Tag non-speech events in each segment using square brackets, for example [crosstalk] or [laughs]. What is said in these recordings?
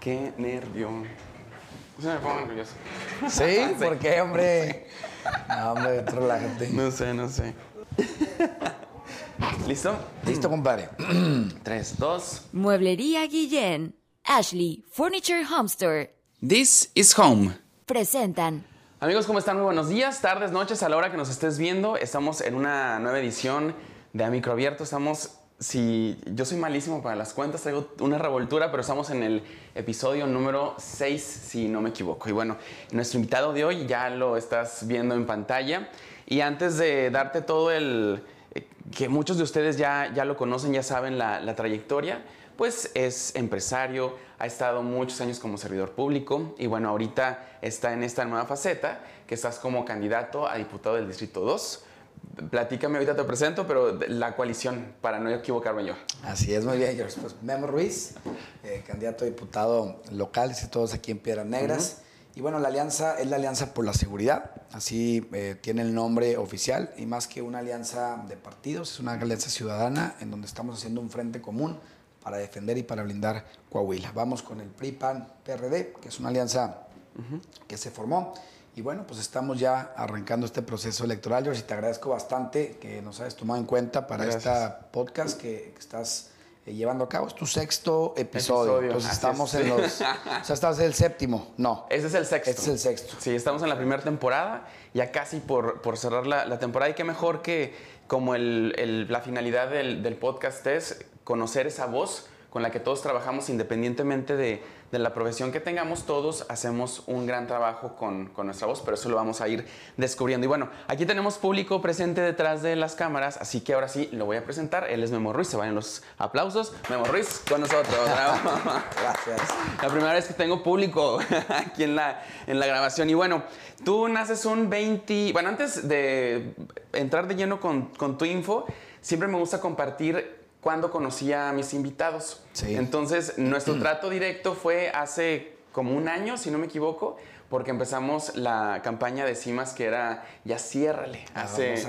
Qué nervio. Se me pongo nervioso. ¿Sí? ¿Por qué, hombre? [laughs] No, hombre, relájate. No sé, no sé. [laughs] ¿Listo? Listo, compadre. [clears throat] Tres, dos. Mueblería Guillén, Ashley Furniture Home Store This is home. presentan Amigos, ¿cómo están? Muy buenos días, tardes, noches, a la hora que nos estés viendo. Estamos en una nueva edición de A Micro Abierto. Estamos, si yo soy malísimo para las cuentas, traigo una revoltura, pero estamos en el episodio número 6, si no me equivoco. Y bueno, nuestro invitado de hoy ya lo estás viendo en pantalla. Y antes de darte todo el, eh, que muchos de ustedes ya, ya lo conocen, ya saben la, la trayectoria, pues es empresario, ha estado muchos años como servidor público y bueno, ahorita está en esta nueva faceta que estás como candidato a diputado del Distrito 2. Platícame, ahorita te presento, pero la coalición, para no equivocarme yo. Así es, muy bien, George. Pues Memo Ruiz, eh, candidato a diputado local, y todos aquí en Piedras Negras. Y bueno, la alianza es la Alianza por la Seguridad, así eh, tiene el nombre oficial, y más que una alianza de partidos, es una alianza ciudadana en donde estamos haciendo un frente común para defender y para blindar Coahuila. Vamos con el PRI, PAN, PRD, que es una alianza que se formó. Y bueno, pues estamos ya arrancando este proceso electoral. George, y te agradezco bastante que nos hayas tomado en cuenta para Gracias. esta podcast que, que estás eh, llevando a cabo. Es tu sexto episodio. Episodio, Entonces así estamos es. en los... [laughs] O sea, estás en el séptimo. No. Este es el sexto. Este es el sexto. Sí, estamos en la primera temporada, ya casi por, por cerrar la, la temporada. Y qué mejor que como el- el- la finalidad del, del podcast es conocer esa voz con la que todos trabajamos independientemente de, de la profesión que tengamos, todos hacemos un gran trabajo con, con nuestra voz, pero eso lo vamos a ir descubriendo. Y bueno, aquí tenemos público presente detrás de las cámaras, así que ahora sí lo voy a presentar. Él es Memo Ruiz, se vayan los aplausos. Memo Ruiz con nosotros. [laughs] Gracias. La primera vez que tengo público [laughs] aquí en la, en la grabación. Y bueno, tú naces un 20... Bueno, antes de entrar de lleno con, con tu info, siempre me gusta compartir cuando conocí a mis invitados. Sí. Entonces, nuestro trato directo fue hace como un año, si no me equivoco, porque empezamos la campaña de CIMAS que era Ya ciérrale, hace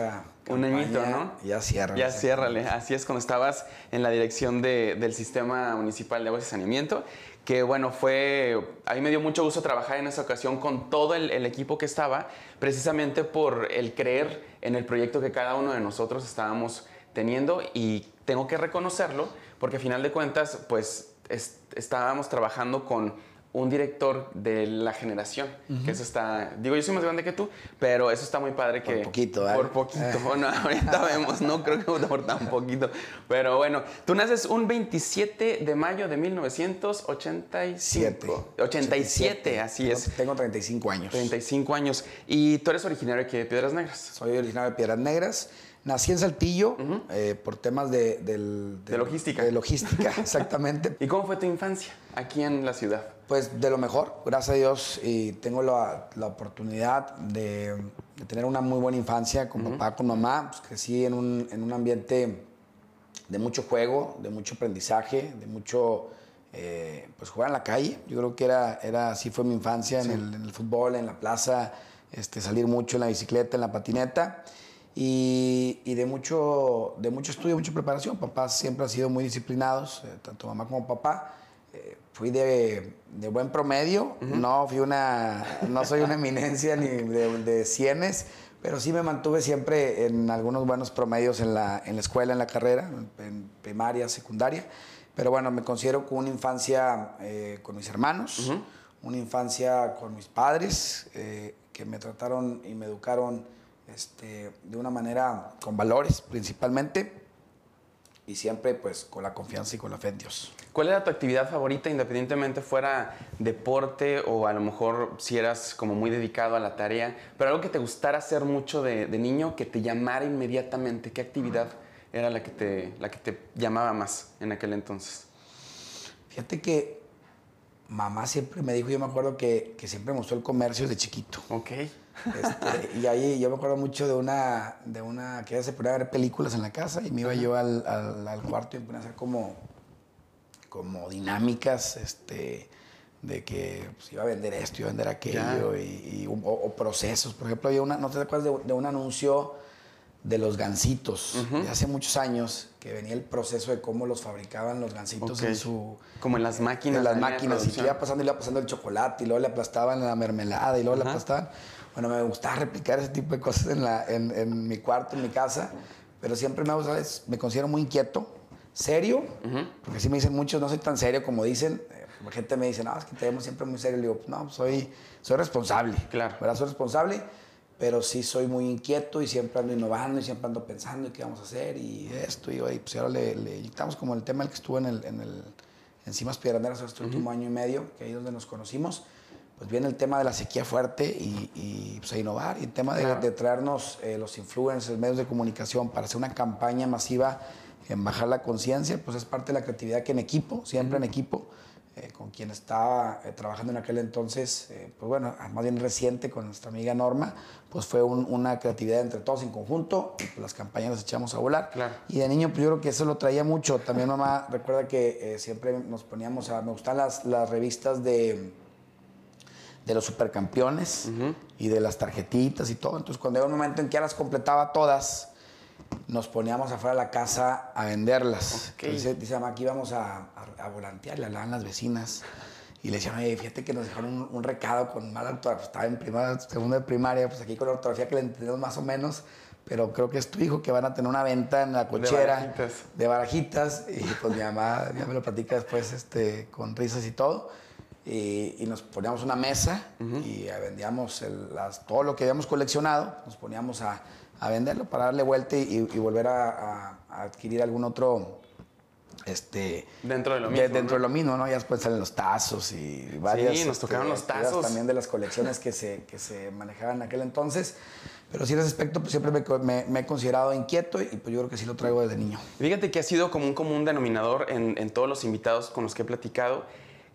un añito, ¿no? Ya cierra. Ya ciérrale. Así es, cuando estabas en la dirección de- del Sistema Municipal de Aguas y Saneamiento, que bueno, fue, a mí me dio mucho gusto trabajar en esa ocasión con todo el, el equipo que estaba, precisamente por el creer en el proyecto que cada uno de nosotros estábamos teniendo y tengo que reconocerlo, porque a final de cuentas, pues es- estábamos trabajando con un director de la generación, que eso está, digo, yo soy más grande que tú, pero eso está muy padre que... poquito, ¿eh? Por poquito, [laughs] bueno, ahorita vemos, no creo que por tan poquito, pero bueno, tú naces un 27 de mayo de 1985. 87, así Tengo- es, Tengo 35 años. 35 años, y tú eres originario aquí de Piedras Negras. Soy originario de Piedras Negras. Nací en Saltillo eh, por temas de, del- De logística. De logística, [laughs] exactamente. ¿Y cómo fue tu infancia aquí en la ciudad? Pues de lo mejor, gracias a Dios, y tengo la, la oportunidad de, de tener una muy buena infancia con papá, con mamá. Pues crecí en un, en un ambiente de mucho juego, de mucho aprendizaje, de mucho eh, pues jugar en la calle. Yo creo que era, era así fue mi infancia en, el, en el fútbol, en la plaza, este, salir mucho en la bicicleta, en la patineta. Y, y de, mucho, de mucho estudio, mucha preparación. Papás siempre han sido muy disciplinados, eh, tanto mamá como papá. Eh, fui de, de buen promedio, no fui una, no soy una eminencia ni de, de cienes, pero sí me mantuve siempre en algunos buenos promedios en la, en la escuela, en la carrera, en, primaria, secundaria. Pero bueno, me considero con una infancia eh, con mis hermanos, una infancia con mis padres, eh, que me trataron y me educaron este, de una manera con valores principalmente y siempre pues con la confianza y con la fe en Dios. ¿Cuál era tu actividad favorita, independientemente fuera deporte o a lo mejor si eras como muy dedicado a la tarea, pero algo que te gustara hacer mucho de, de niño, que te llamara inmediatamente? ¿Qué actividad era la que, te, la que te llamaba más en aquel entonces? Fíjate que mamá siempre me dijo, yo me acuerdo que, que siempre me gustó el comercio desde chiquito. Ok. Este, [laughs] y ahí yo me acuerdo mucho de una, de una que se ponía a ver películas en la casa y me iba yo al, al- al cuarto y me ponía a hacer como, como dinámicas, este, de que pues, iba a vender esto, iba a vender aquello, y, y- o, o procesos. Por ejemplo, había una, ¿no te acuerdas de, de un anuncio de los gansitos. De hace muchos años que venía el proceso de cómo los fabricaban los gansitos en su... Como en las máquinas. En las la máquinas, y que iba pasando y le iba pasando el chocolate, y luego le aplastaban la mermelada, y luego le aplastaban. Bueno, me gustaba replicar ese tipo de cosas en, la, en, en mi cuarto, en mi casa, pero siempre me, ha gustado, me considero muy inquieto, serio, porque sí me dicen muchos, no soy tan serio como dicen. eh, La gente me dice, no, es que te vemos siempre muy serio. Le digo, no, soy, soy responsable. Claro. ¿verdad? Soy responsable, pero sí soy muy inquieto y siempre ando innovando y siempre ando pensando y qué vamos a hacer y esto. Y hoy, pues ahora le, le inyectamos como el tema el que estuvo en el, en el Encimas Piedraneras este último año y medio, que ahí es donde nos conocimos. Pues viene el tema de la sequía fuerte y, y, pues, a innovar. Y el tema de, Claro. de traernos eh, los influencers, medios de comunicación para hacer una campaña masiva en bajar la conciencia, pues es parte de la creatividad que en equipo, siempre en equipo, eh, con quien estaba eh, trabajando en aquel entonces, pues bueno, más bien reciente con nuestra amiga Norma, pues fue un- una creatividad entre todos en conjunto, y pues las campañas las echamos a volar. Claro. Y de niño, pues yo creo que eso lo traía mucho. También mamá recuerda que siempre nos poníamos a, me gustan las, las revistas de, de los supercampeones y de las tarjetitas y todo. Entonces cuando llegó un momento en que ya las completaba todas, nos poníamos afuera de la casa a venderlas. Ok. Entonces dice mamá, aquí íbamos a, a, a volantear, le hablaban las vecinas. Y le decían, oye, fíjate que nos dejaron un, un recado con mala ortografía. Pues, estaba en primaria, segundo de primaria, pues aquí con la ortografía que le entendemos más o menos. Pero creo que es tu hijo que van a tener una venta en la cochera. barajitas. de barajitas. Y pues mi mamá ya me lo platica después este, con risas y todo. Y, y nos poníamos una mesa y eh, vendíamos el- las- todo lo que habíamos coleccionado, nos poníamos a, a venderlo para darle vuelta y, y volver a, adquirir algún otro. Este, Dentro de lo de- mismo, dentro ¿no? de lo mismo, ¿no? Ya después salen los tazos y varias. Sí, nos tocaron los tazos. También de las colecciones que se, que se manejaban en aquel entonces. Pero sí, en ese aspecto, pues siempre me, co- me- me he considerado inquieto y pues yo creo que sí lo traigo desde niño. Fíjate que ha sido como un común denominador en, en todos los invitados con los que he platicado,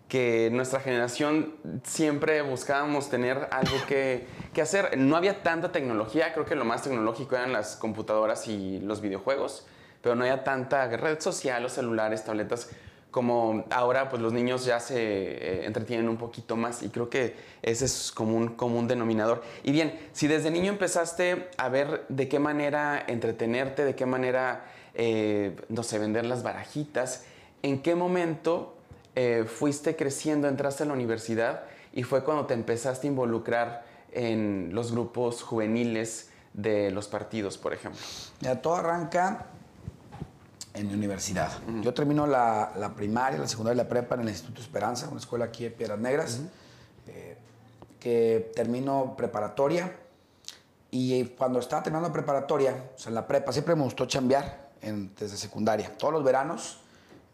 que nuestra generación siempre buscábamos tener algo que, que hacer. No había tanta tecnología, creo que lo más tecnológico eran las computadoras y los videojuegos, pero no había tanta red social, los celulares, tabletas, como ahora pues los niños ya se eh, entretienen un poquito más y creo que ese es como un denominador. Y bien, si desde niño empezaste a ver de qué manera entretenerte, de qué manera, eh, no sé, vender las barajitas, ¿en qué momento eh, fuiste creciendo, entraste a la universidad y fue cuando te empezaste a involucrar en los grupos juveniles de los partidos, por ejemplo? Mira, todo arranca en mi universidad. Yo termino la, la primaria, la secundaria y la prepa en el Instituto Esperanza, una escuela aquí de Piedras Negras, eh, que termino preparatoria. Y cuando estaba terminando preparatoria, o sea, en la prepa, siempre me gustó chambear en- desde secundaria. Todos los veranos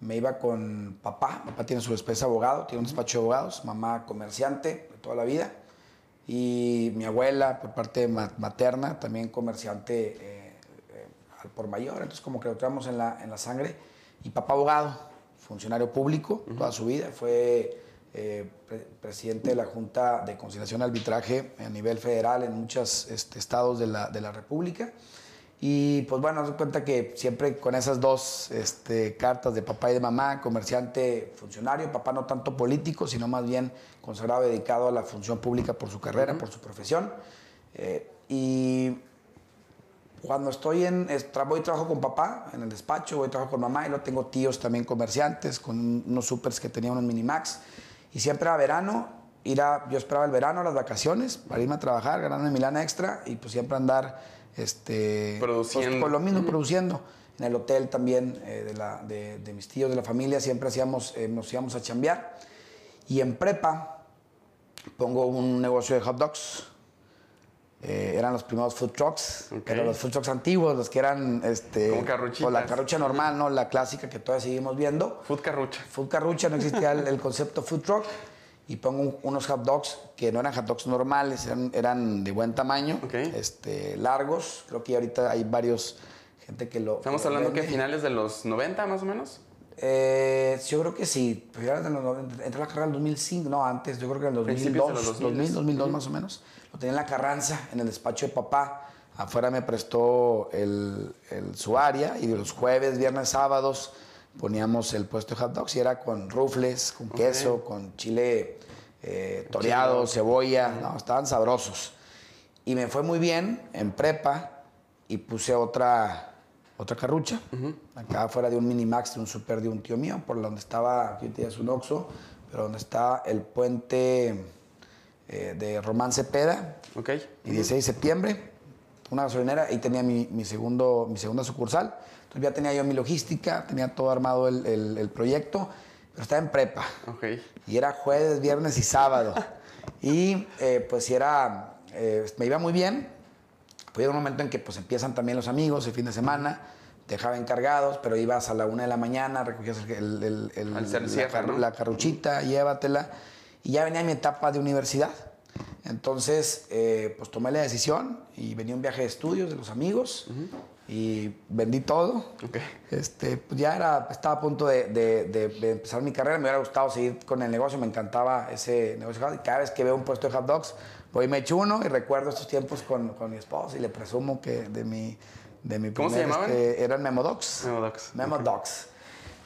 me iba con papá. Papá tiene su despacho de abogado, tiene un despacho de abogados. Mamá comerciante de toda la vida. Y mi abuela, por parte ma- materna, también comerciante eh, eh, al por mayor. Entonces, como que lo traemos en la, en la sangre. Y papá abogado, funcionario público toda su vida. Fue eh, pre- presidente de la Junta de Conciliación y Arbitraje a nivel federal en muchos este, estados de la, de la República. Y pues bueno, nos cuenta que siempre con esas dos este, cartas de papá y de mamá, comerciante, funcionario, papá no tanto político, sino más bien consagrado, dedicado a la función pública por su carrera, por su profesión. Eh, y cuando estoy en, voy y trabajo con papá en el despacho, voy y trabajo con mamá y luego tengo tíos también comerciantes con unos supers que tenían unos minimax. Y siempre a verano, ir a, yo esperaba el verano, las vacaciones, para irme a trabajar, ganarme mi lana extra y pues siempre andar este, Produciendo. Pues, con lo mismo, produciendo. En el hotel también eh, de, la, de, de mis tíos, de la familia, siempre hacíamos, eh, nos íbamos a chambear. Y en prepa pongo un negocio de hot dogs. Eh, eran los primeros food trucks, Ok. pero los food trucks antiguos, los que eran este, Como o la carrucha normal, no la clásica que todavía seguimos viendo. Food Carrucha. Food carrucha, no existía el, el concepto food truck. Y pongo un- unos hot dogs que no eran hot dogs normales, eran, eran de buen tamaño, este, largos. Creo que ahorita hay varios gente que lo. Estamos lo hablando que vende. finales de los 90 más o menos. Eh, yo creo que sí. Ya desde los 90, entré a la carrera en el 2005, no antes, yo creo que en el Principios de 2002, los 2000, 2000. 2002 más o menos. Lo tenía en la Carranza, en el despacho de papá. Afuera me prestó el, el- su área y los jueves, viernes, sábados poníamos el puesto de hot dogs y era con rufles, con queso, con chile eh, toreado, cebolla. No, estaban sabrosos. Y me fue muy bien en prepa y puse otra, otra carrucha. Acá fuera de un Minimax, de un super de un tío mío, por donde estaba, aquí tienes un Oxxo, pero donde está el puente eh, de Román Cepeda, Ok. y 16 de septiembre, una gasolinera, y tenía mi, mi segundo, mi segunda sucursal. Entonces ya tenía yo mi logística, tenía todo armado el, el- el proyecto, pero estaba en prepa. Ok. Y era jueves, viernes y sábado. y eh, pues si era, eh, me iba muy bien. Pues llega un momento en que pues empiezan también los amigos el fin de semana, dejaba encargados, pero ibas a la una de la mañana, recogías el, el- el- el la, cierre, ¿no? la carruchita, llévatela. Y ya venía mi etapa de universidad. Entonces, eh, pues tomé la decisión y venía un viaje de estudios de los amigos y vendí todo. Ok. Este, pues ya era, estaba a punto de, de- de- de empezar mi carrera, me hubiera gustado seguir con el negocio, me encantaba ese negocio. Y cada vez que veo un puesto de hot dogs, voy y me echo uno y recuerdo estos tiempos con, con mi esposa y le presumo que de mi, de mi ¿Cómo se primer, llamaban? este, eran Memo Dogs. Memo Dogs. Memo Dogs.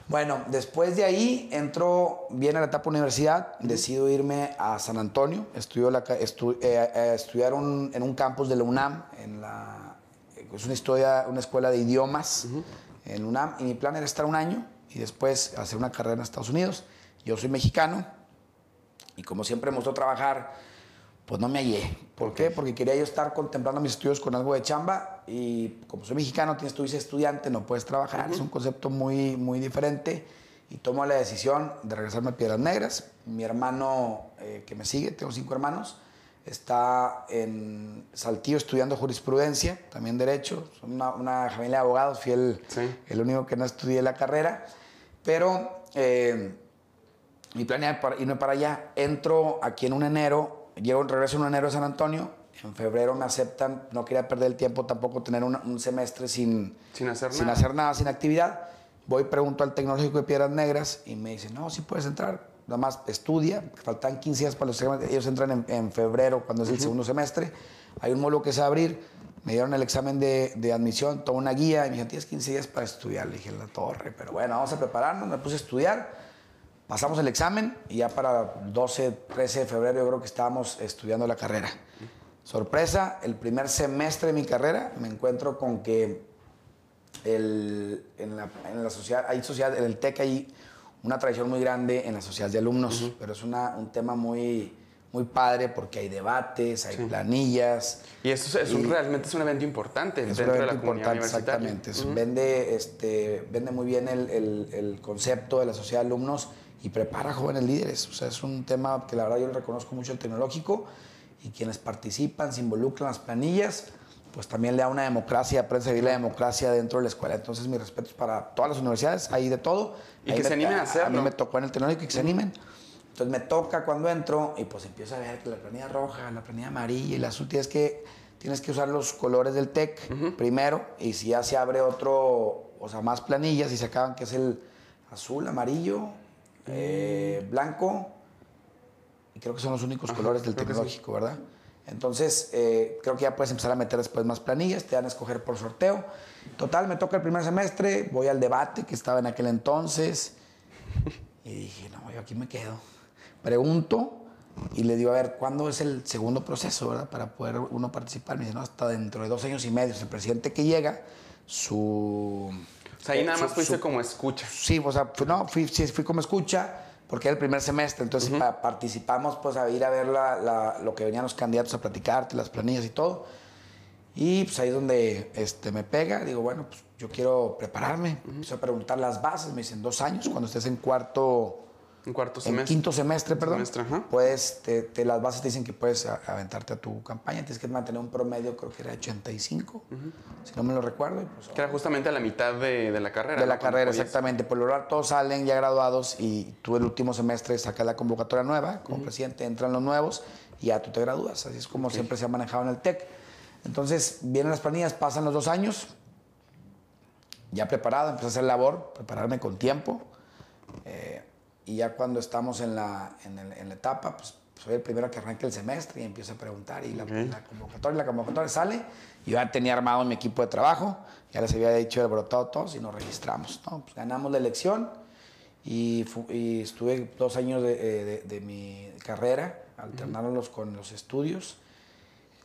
Bueno, después de ahí entro, viene la etapa universidad, decido irme a San Antonio, estudio la, estu- eh, eh, estudiar un- en un campus de la UNAM, en la, es una, historia, una escuela de idiomas en UNAM, y mi plan era estar un año y después hacer una carrera en Estados Unidos. Yo soy mexicano y como siempre me gustó trabajar, pues no me hallé. ¿Por qué? Porque quería yo estar contemplando mis estudios con algo de chamba y como soy mexicano, tienes tu visa de estudiante, no puedes trabajar. Es un concepto muy, muy diferente y tomo la decisión de regresarme a Piedras Negras. Mi hermano eh, que me sigue, tengo cinco hermanos, está en Saltillo estudiando jurisprudencia, también derecho. Son una, una familia de abogados, fui el, Sí. el único que no estudié la carrera. Pero... eh, mi plan era irme para allá. Entro aquí en un enero, llego, regreso en un enero a San Antonio. En febrero me aceptan, no quería perder el tiempo tampoco tener una- un semestre sin, Sin hacer sin nada. hacer nada, sin actividad. Voy, pregunto al Tecnológico de Piedras Negras y me dicen, no, sí puedes entrar, nada más estudia. Faltan 15 días para los exámenes. Ellos entran en, en febrero, cuando es el segundo semestre. Hay un módulo que se va a abrir. Me dieron el examen de, de admisión, toda una guía y me dijeron, tienes 15 días para estudiar. Le dije, la torre, pero bueno, vamos a prepararnos. Me puse a estudiar. Pasamos el examen y ya para 12, 13 de febrero yo creo que estábamos estudiando la carrera. Sorpresa, el primer semestre de mi carrera me encuentro con que el- en, la, en la sociedad, hay sociedad, en el TEC hay una tradición muy grande en la sociedad de alumnos, pero es una- un tema muy, muy padre porque hay debates, hay planillas. Y eso es, Y- realmente es un evento importante Es un dentro de la evento comunidad universitaria. exactamente. Vende, este, vende muy bien el, el- el concepto de la sociedad de alumnos y prepara jóvenes líderes. O sea, es un tema que la verdad yo le reconozco mucho el tecnológico y quienes participan, se involucran en las planillas, pues también le da una democracia, aprende a vivir la democracia dentro de la escuela. Entonces, mis respetos para todas las universidades, hay de todo. Y Ahí que me- se animen a A hacerlo. mí me tocó en el tecnológico y que se animen. Entonces me toca cuando entro y pues empiezo a ver que la planilla roja, la planilla amarilla y la azul tienes que, tienes que usar los colores del TEC primero y si ya se abre otro, o sea, más planillas y se acaban que es el azul, amarillo, eh, blanco y creo que son los únicos colores del sí. tecnológico, ¿verdad? Entonces, eh, creo que ya puedes empezar a meter después más planillas, te dan a escoger por sorteo. Total, me toca el primer semestre, voy al debate que estaba en aquel entonces y dije, no, yo aquí me quedo. Pregunto y le digo, a ver, ¿cuándo es el segundo proceso, verdad? Para poder uno participar. Me dice, no, hasta dentro de dos años y medio. El presidente que llega, su... O sea, ahí eh, nada su- más fuiste su- como escucha. Sí, o sea, fui- no, fui, sí, fui como escucha, porque era el primer semestre, entonces pa- participamos pues a ir a ver la- la- lo que venían los candidatos a platicarte, las planillas y todo. Y pues ahí es donde este, me pega, digo, bueno, pues yo quiero prepararme, empiezo a preguntar las bases, me dicen dos años, cuando estés en cuarto, Un cuarto en semestre. quinto semestre, perdón, Semestre, puedes, te, te- las bases te dicen que puedes a- aventarte a tu campaña, tienes que mantener un promedio, creo que era 85, si no me lo recuerdo, pues Que era justamente a la mitad de, de la carrera. de ¿no? la carrera, podías- exactamente. Por lo general todos salen ya graduados y tú el último semestre sacas la convocatoria nueva, como presidente entran los nuevos y ya tú te gradúas. Así es como siempre se ha manejado en el TEC. Entonces vienen las planillas, pasan los dos años, ya preparado, empecé a hacer labor, prepararme con tiempo. eh, y ya cuando estamos en la, en el- en la etapa, pues soy el primero que arranca el semestre y empiezo a preguntar. Y la, la convocatoria, la convocatoria sale. Yo ya tenía armado mi equipo de trabajo, ya les había dicho el brotado todos y nos registramos. ¿no? Pues ganamos la elección y, y estuve dos años de, eh, de- de mi carrera, alternándolos con los estudios.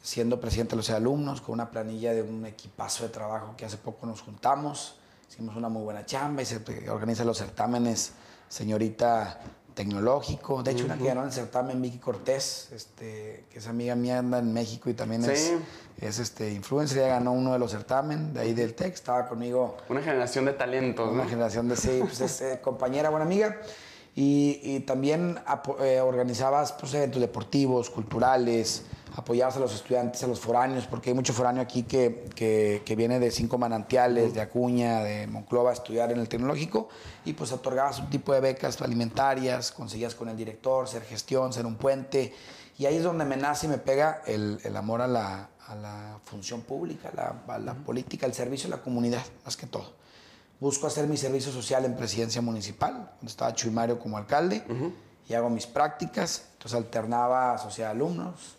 siendo presidente de los alumnos, con una planilla de un equipazo de trabajo que hace poco nos juntamos, hicimos una muy buena chamba y se organiza los certámenes señorita tecnológico. De hecho, una que ganó el certamen, Vicky Cortés, este, que es amiga mía, anda en México y también es, es este, influencer. Ella ganó uno de los certámenes de ahí del TEC, estaba conmigo. Una generación de talentos, Una generación de, sí, pues [laughs] es eh, compañera, buena amiga. Y, también eh, organizabas pues, eventos deportivos, culturales, apoyabas a los estudiantes, a los foráneos, porque hay mucho foráneo aquí que, que, viene de cinco manantiales, de Acuña, de Monclova a estudiar en el tecnológico, y pues otorgabas un tipo de becas alimentarias, conseguías con el director, ser gestión, ser un puente, y ahí es donde me nace y me pega el, el amor a la, a la, función pública, a la, la política, el servicio a la comunidad, más que todo. Busco hacer mi servicio social en presidencia municipal, donde estaba Chuy Mario como alcalde, y hago mis prácticas, entonces alternaba sociedad de alumnos,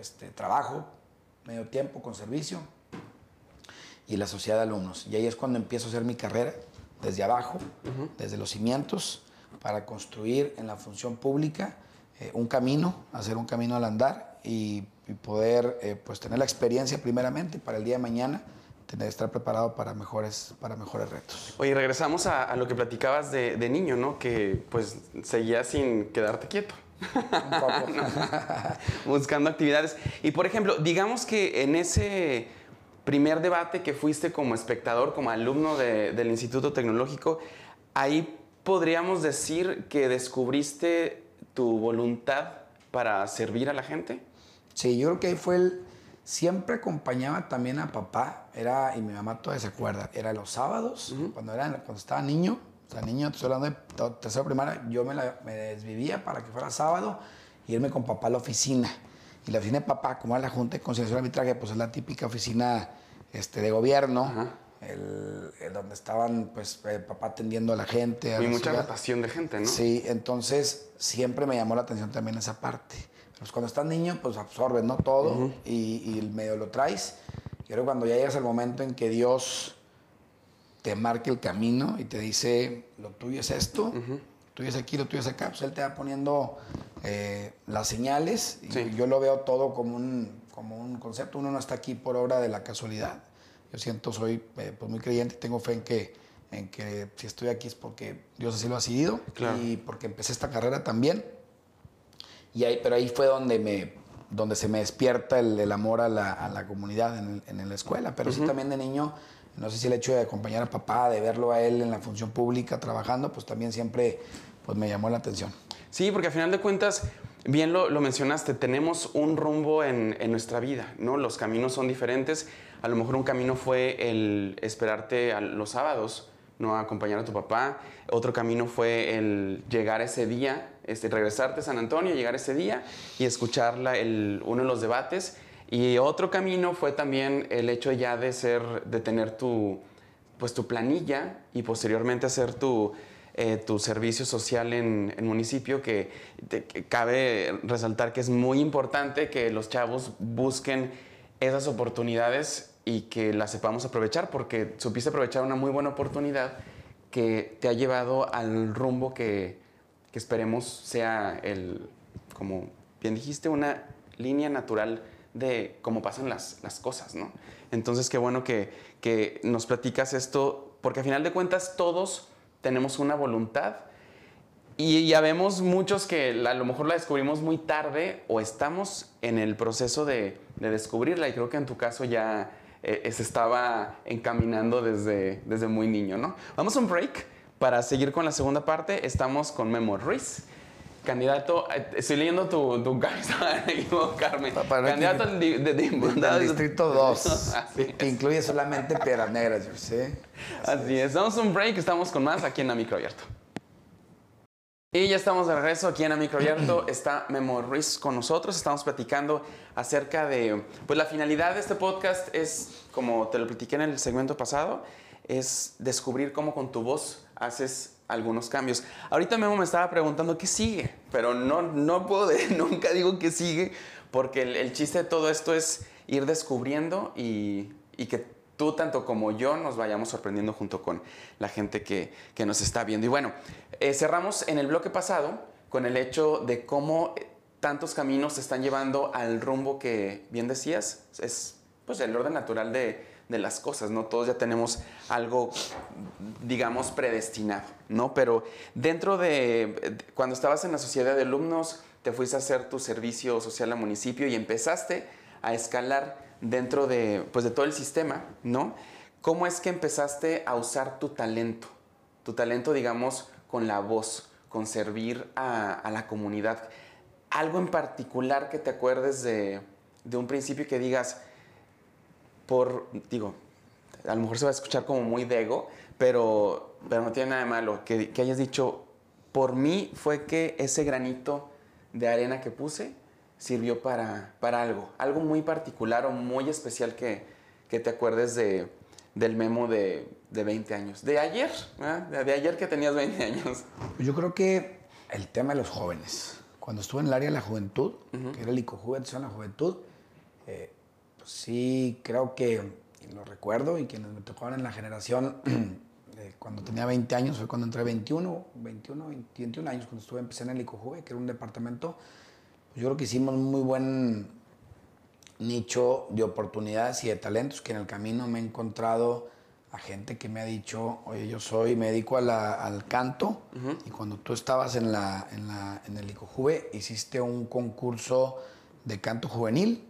este, trabajo, medio tiempo con servicio y la sociedad de alumnos. Y ahí es cuando empiezo a hacer mi carrera, desde abajo, desde los cimientos, para construir en la función pública eh, un camino, hacer un camino al andar y, poder eh, pues tener la experiencia primeramente para el día de mañana tener, estar preparado para mejores, para mejores retos. Oye, regresamos a, lo que platicabas de, de, niño, ¿no? Que pues seguías sin quedarte quieto. Un poco. [laughs] Buscando actividades. Y por ejemplo, digamos que en ese primer debate que fuiste como espectador, como alumno del Instituto Tecnológico, ahí podríamos decir que descubriste tu voluntad para servir a la gente. Sí, yo creo que ahí fue el... Siempre acompañaba también a papá, era, y mi mamá todavía se acuerda, era los sábados, cuando, era, cuando estaba niño, o sea, niño, estoy hablando de tercera primaria, yo me, me desvivía para que fuera sábado y irme con papá a la oficina. Y la oficina de papá, como era la Junta de Conciliación y Arbitraje, pues es la típica oficina este, de gobierno, el, donde estaban, pues, el papá atendiendo a la gente. y mucha rotación de gente, ¿no? Sí, entonces siempre me llamó la atención también esa parte. Pues cuando estás niño, pues absorbes, ¿no? Todo y, y el medio lo traes. Y creo cuando ya llegas al momento en que Dios te marca el camino y te dice, lo tuyo es esto, lo tuyo es aquí, lo tuyo es acá, pues él te va poniendo eh, las señales y yo lo veo todo como un, como un concepto. Uno no está aquí por obra de la casualidad. Yo siento, soy eh, pues muy creyente tengo fe en que, en que si estoy aquí es porque Dios así lo ha decidido y porque empecé esta carrera también. Y ahí, pero ahí fue donde, me, donde se me despierta el, amor a la, a la comunidad en, en, la escuela. Pero sí también de niño no sé si el hecho de acompañar a papá, de verlo a él en la función pública trabajando, pues también siempre pues, me llamó la atención. Sí, porque a final de cuentas, bien lo, mencionaste, tenemos un rumbo en, nuestra vida, ¿no? Los caminos son diferentes. A lo mejor un camino fue el esperarte a los sábados, ¿no? A acompañar a tu papá. Otro camino fue el llegar ese día, este, regresarte a San Antonio, llegar ese día y escuchar el, uno de los debates y otro camino fue también el hecho ya de ser, de tener tu, pues tu planilla y posteriormente hacer tu, eh, tu servicio social en el municipio, que, cabe resaltar que es muy importante que los chavos busquen esas oportunidades y que las sepamos aprovechar, porque supiste aprovechar una muy buena oportunidad que te ha llevado al rumbo que, que esperemos sea el, como bien dijiste, una línea natural de cómo pasan las, las cosas, ¿no? Entonces, qué bueno que, que nos platicas esto, porque a final de cuentas todos tenemos una voluntad y ya vemos muchos que a lo mejor la descubrimos muy tarde o estamos en el proceso de, de descubrirla y creo que en tu caso ya eh, se estaba encaminando desde, desde muy niño, ¿no? Vamos a un break para seguir con la segunda parte. Estamos con Memo Ruiz candidato, estoy leyendo tu, tu cabeza, equivocarme. [laughs] candidato de, de, del Distrito 2, [laughs] que incluye solamente Piedras Negras, ¿sí? Así, es. Damos un break, estamos con más aquí en Micro Abierto. Y ya estamos de regreso aquí en Micro Abierto. [clears throat] Está Memo Ruiz con nosotros. Estamos platicando acerca de. Pues la finalidad de este podcast es, como te lo platiqué en el segmento pasado, es descubrir cómo con tu voz haces algunos cambios. Ahorita Memo me estaba preguntando qué sigue, pero no, no puedo, [laughs] nunca digo qué sigue, porque el, chiste de todo esto es ir descubriendo y, que tú, tanto como yo, nos vayamos sorprendiendo junto con la gente que, nos está viendo. Y bueno, eh, cerramos en el bloque pasado con el hecho de cómo tantos caminos te están llevando al rumbo que bien decías, es pues el orden natural de, de las cosas, ¿no? Todos ya tenemos algo, digamos, predestinado, ¿no? Pero dentro de, cuando estabas en la sociedad de alumnos, te fuiste a hacer tu servicio social al municipio y empezaste a escalar dentro de, pues, de todo el sistema, ¿no? ¿Cómo es que empezaste a usar tu talento? Tu talento, digamos, con la voz, con servir a, a la comunidad. Algo en particular que te acuerdes de, de un principio que digas, por, digo, a lo mejor se va a escuchar como muy de ego, pero, pero no tiene nada de malo, que, que hayas dicho, por mí fue que ese granito de arena que puse sirvió para, para algo, algo muy particular o muy especial que, que te acuerdes de, del memo de, de 20 años. De ayer, de ayer que tenías 20 años. Yo creo que el tema de los jóvenes. Cuando estuve en el área de la juventud, que era el ICOJUVE, en la juventud, eh, pues sí creo que, lo recuerdo, y quienes me tocaban en la generación, [clears throat] eh, cuando tenía 20 años, fue cuando entré 21, 21, 21 años, cuando estuve, empecé en el ICOJUVE, que era un departamento, pues yo creo que hicimos un muy buen nicho de oportunidades y de talentos, que en el camino me he encontrado a gente que me ha dicho, oye, yo soy a la- al canto, y cuando tú estabas en, la, en, la, en el ICOJUVE, hiciste un concurso de canto juvenil,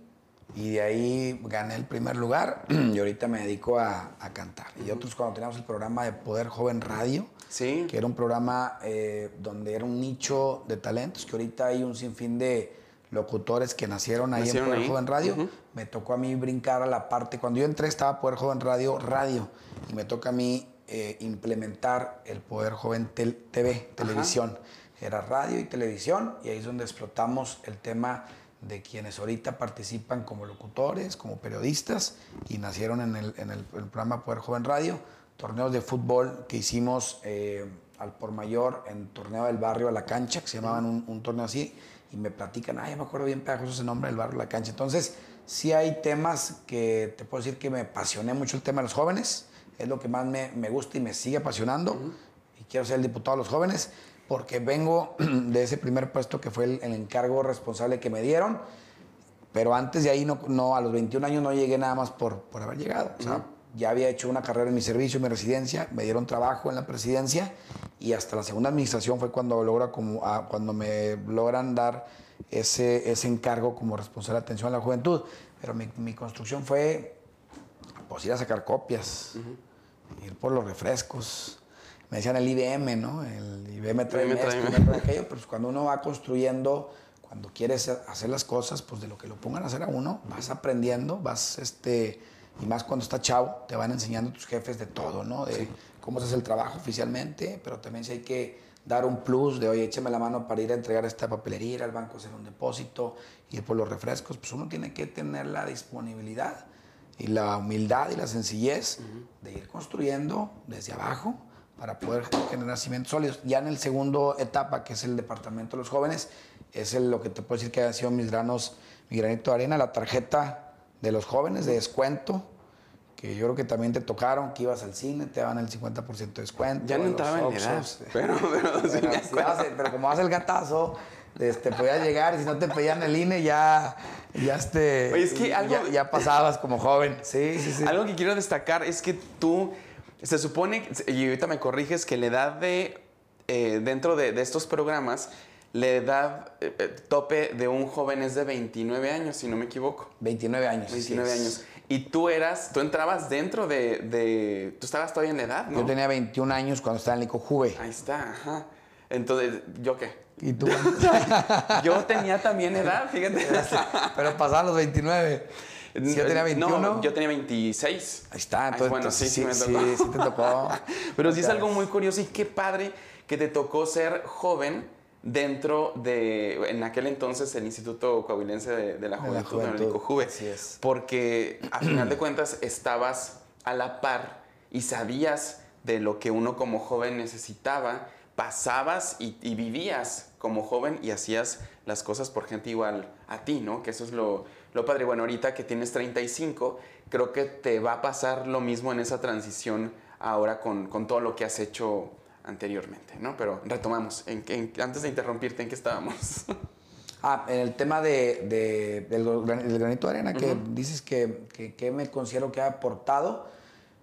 y de ahí gané el primer lugar, [clears throat] y ahorita me dedico a, a cantar. Y otros cuando teníamos el programa de Poder Joven Radio, Sí. que era un programa eh, donde era un nicho de talentos, que ahorita hay un sinfín de locutores que nacieron ahí Nacieron en Poder ahí. Joven Radio. Me tocó a mí brincar a la parte, cuando yo entré estaba Poder Joven Radio, radio, y me toca a mí eh, implementar el Poder Joven Tel- TV, televisión. Era radio y televisión, y ahí es donde explotamos el tema de quienes ahorita participan como locutores, como periodistas, y nacieron en el, en el- programa Poder Joven Radio, torneos de fútbol que hicimos eh, al por mayor en torneo del barrio a la cancha, que se llamaban un, un torneo así, y me platican, ay, me acuerdo bien pegajoso ese nombre del barrio a la cancha. Entonces, sí hay temas que te puedo decir que me apasioné mucho el tema de los jóvenes, es lo que más me, me gusta y me sigue apasionando, quiero ser el diputado de los jóvenes, porque vengo [clears throat] de ese primer puesto que fue el, el encargo responsable que me dieron, pero antes de ahí, no, no, a los 21 años no llegué nada más por, por haber llegado. O sea, ya había hecho una carrera en mi servicio, en mi residencia, me dieron trabajo en la presidencia y hasta la segunda administración fue cuando, logra como, ah, cuando me logran dar ese, ese encargo como responsable de atención a la juventud. Pero mi, mi construcción fue pues ir a sacar copias, ir por los refrescos. Me decían el IBM, ¿no? El IBM trae IBM esto, IBM [laughs] trae aquello, pero pues cuando uno va construyendo, cuando quieres hacer las cosas, pues de lo que lo pongan a hacer a uno, vas aprendiendo, vas, este, y más cuando está chavo, te van enseñando tus jefes de todo, ¿no? De cómo se hace el trabajo oficialmente, pero también si hay que dar un plus de, oye, échame la mano para ir a entregar esta papelería, ir al banco hacer un depósito, ir por los refrescos, pues uno tiene que tener la disponibilidad y la humildad y la sencillez de ir construyendo desde abajo para poder generar cimientos sólidos. Ya en el segundo etapa, que es el departamento de los jóvenes, es el- lo que te puedo decir que ha sido mis granos, mi granito de arena, la tarjeta de los jóvenes de descuento, que yo creo que también te tocaron, que ibas al cine, te daban el 50% de descuento. Ya no en los entraba en edad, pero, [laughs] sí si como hace el gatazo, este, podías llegar y si no te pedían el INE ya, ya, este, Oye, es que algo- ya, ya pasabas como joven. Sí, sí, sí. Algo que quiero destacar es que tú, se supone, y ahorita me corriges, que la edad de, eh, dentro de, de estos programas, la edad eh, eh, tope de un joven es de 29 años, si no me equivoco. 29 años. así 29 es. años. Y tú eras, tú entrabas dentro de, de- tú estabas todavía en la edad, ¿no? Yo tenía 21 años cuando estaba en el Juve. Ahí está, ajá. Entonces, ¿yo qué? ¿Y tú? [laughs] Yo tenía también edad, fíjate. [laughs] Pero pasaban los 29. Si yo tenía 21. No, yo tenía 26. Ahí está, Ay, entonces bueno, sí, sí, me sí, tocó. sí te tocó. [laughs] Pero sí es algo muy curioso y qué padre que te tocó ser joven dentro de, en aquel entonces, el Instituto Coahuilense de, de la Juventud, en el ICOJUVE. así es. Porque a final de cuentas estabas a la par y sabías de lo que uno como joven necesitaba, pasabas y, y vivías como joven y hacías las cosas por gente igual a ti, ¿no? Que eso es lo, lo padre. Bueno, ahorita que tienes 35, creo que te va a pasar lo mismo en esa transición ahora con, con todo lo que has hecho anteriormente, ¿no? Pero retomamos. En, en- antes de interrumpirte, ¿en qué estábamos? [laughs] Ah, en el tema de, de- del, gran- del granito de arena, que dices que, que, que me considero que ha aportado,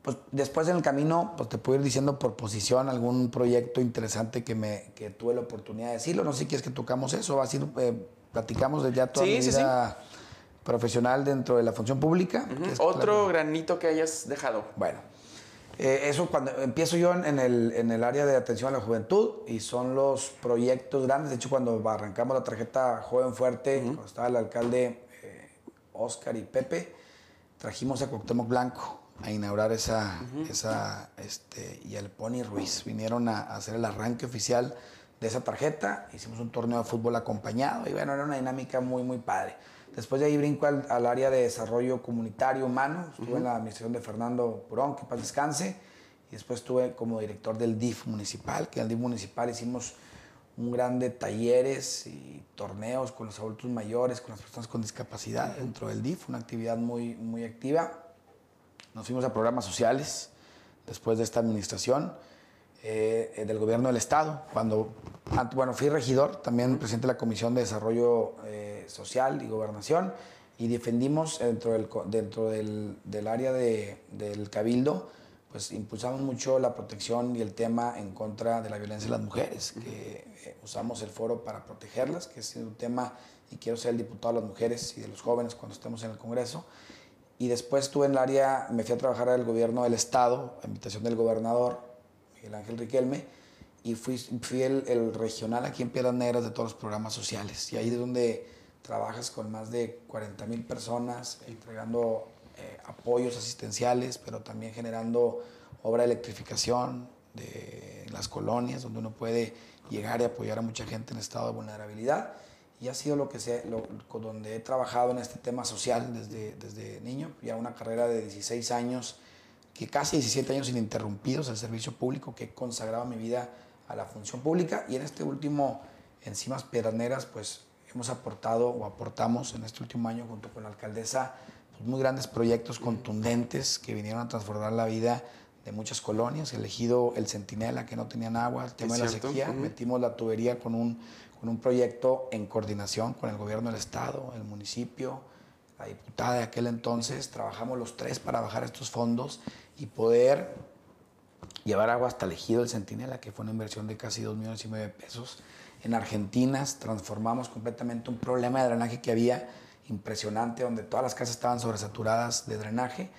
pues después en el camino, pues te puedo ir diciendo por posición algún proyecto interesante que, me, que tuve la oportunidad de decirlo. No sé si quieres que tocamos eso, va a decir, eh, platicamos de ya toda Sí, mi sí, profesional dentro de la función pública. Otro granito que hayas dejado. Bueno, eh, eso cuando empiezo yo en, en el, en el área de atención a la juventud y son los proyectos grandes. De hecho, cuando arrancamos la tarjeta Joven Fuerte, cuando estaba el alcalde eh, Oscar y Pepe, trajimos a Cuauhtémoc Blanco a inaugurar esa, esa este, y al Pony Ruiz. Vinieron a, a hacer el arranque oficial de esa tarjeta. Hicimos un torneo de fútbol acompañado y bueno, era una dinámica muy, muy padre. Después de ahí brinco al, al área de desarrollo comunitario humano. Estuve en la administración de Fernando Purón, que paz descanse. Y después estuve como director del DIF municipal, que en el DIF municipal hicimos un gran de talleres y torneos con los adultos mayores, con las personas con discapacidad dentro del DIF, una actividad muy, muy activa. Nos fuimos a programas sociales después de esta administración eh, del gobierno del Estado. Cuando, bueno, fui regidor, también presidente de la Comisión de Desarrollo eh, Social y Gobernación, y defendimos dentro del, dentro del, del área de- del Cabildo, pues impulsamos mucho la protección y el tema en contra de la violencia de las mujeres, que eh, usamos el foro para protegerlas, que es un tema, y quiero ser el diputado de las mujeres y de los jóvenes cuando estemos en el Congreso. Y después estuve en el área, me fui a trabajar al gobierno del Estado, a invitación del gobernador Miguel Ángel Riquelme, y fui, fui el, el regional aquí en Piedras Negras de todos los programas sociales. Y ahí es donde trabajas con más de 40 mil personas, entregando eh, apoyos asistenciales, pero también generando obra de electrificación de las colonias, donde uno puede llegar y apoyar a mucha gente en estado de vulnerabilidad. Y ha sido lo que sé, lo, donde he trabajado en este tema social desde, desde niño, ya una carrera de 16 años, que casi 17 años ininterrumpidos al servicio público, que he consagrado mi vida a la función pública. Y en este último, Encimas Piedraneras, pues hemos aportado o aportamos en este último año junto con la alcaldesa pues, muy grandes proyectos contundentes que vinieron a transformar la vida de muchas colonias, elegido el Centinela que no tenían agua, el tema de la cierto, sequía, ujú. metimos la tubería con un, con un proyecto en coordinación con el gobierno del estado, el municipio, la diputada de aquel entonces, trabajamos los tres para bajar estos fondos y poder llevar agua hasta el ejido del Centinela, que fue una inversión de casi 2 millones y medio de pesos. En Argentina transformamos completamente un problema de drenaje que había impresionante, donde todas las casas estaban sobresaturadas de drenaje.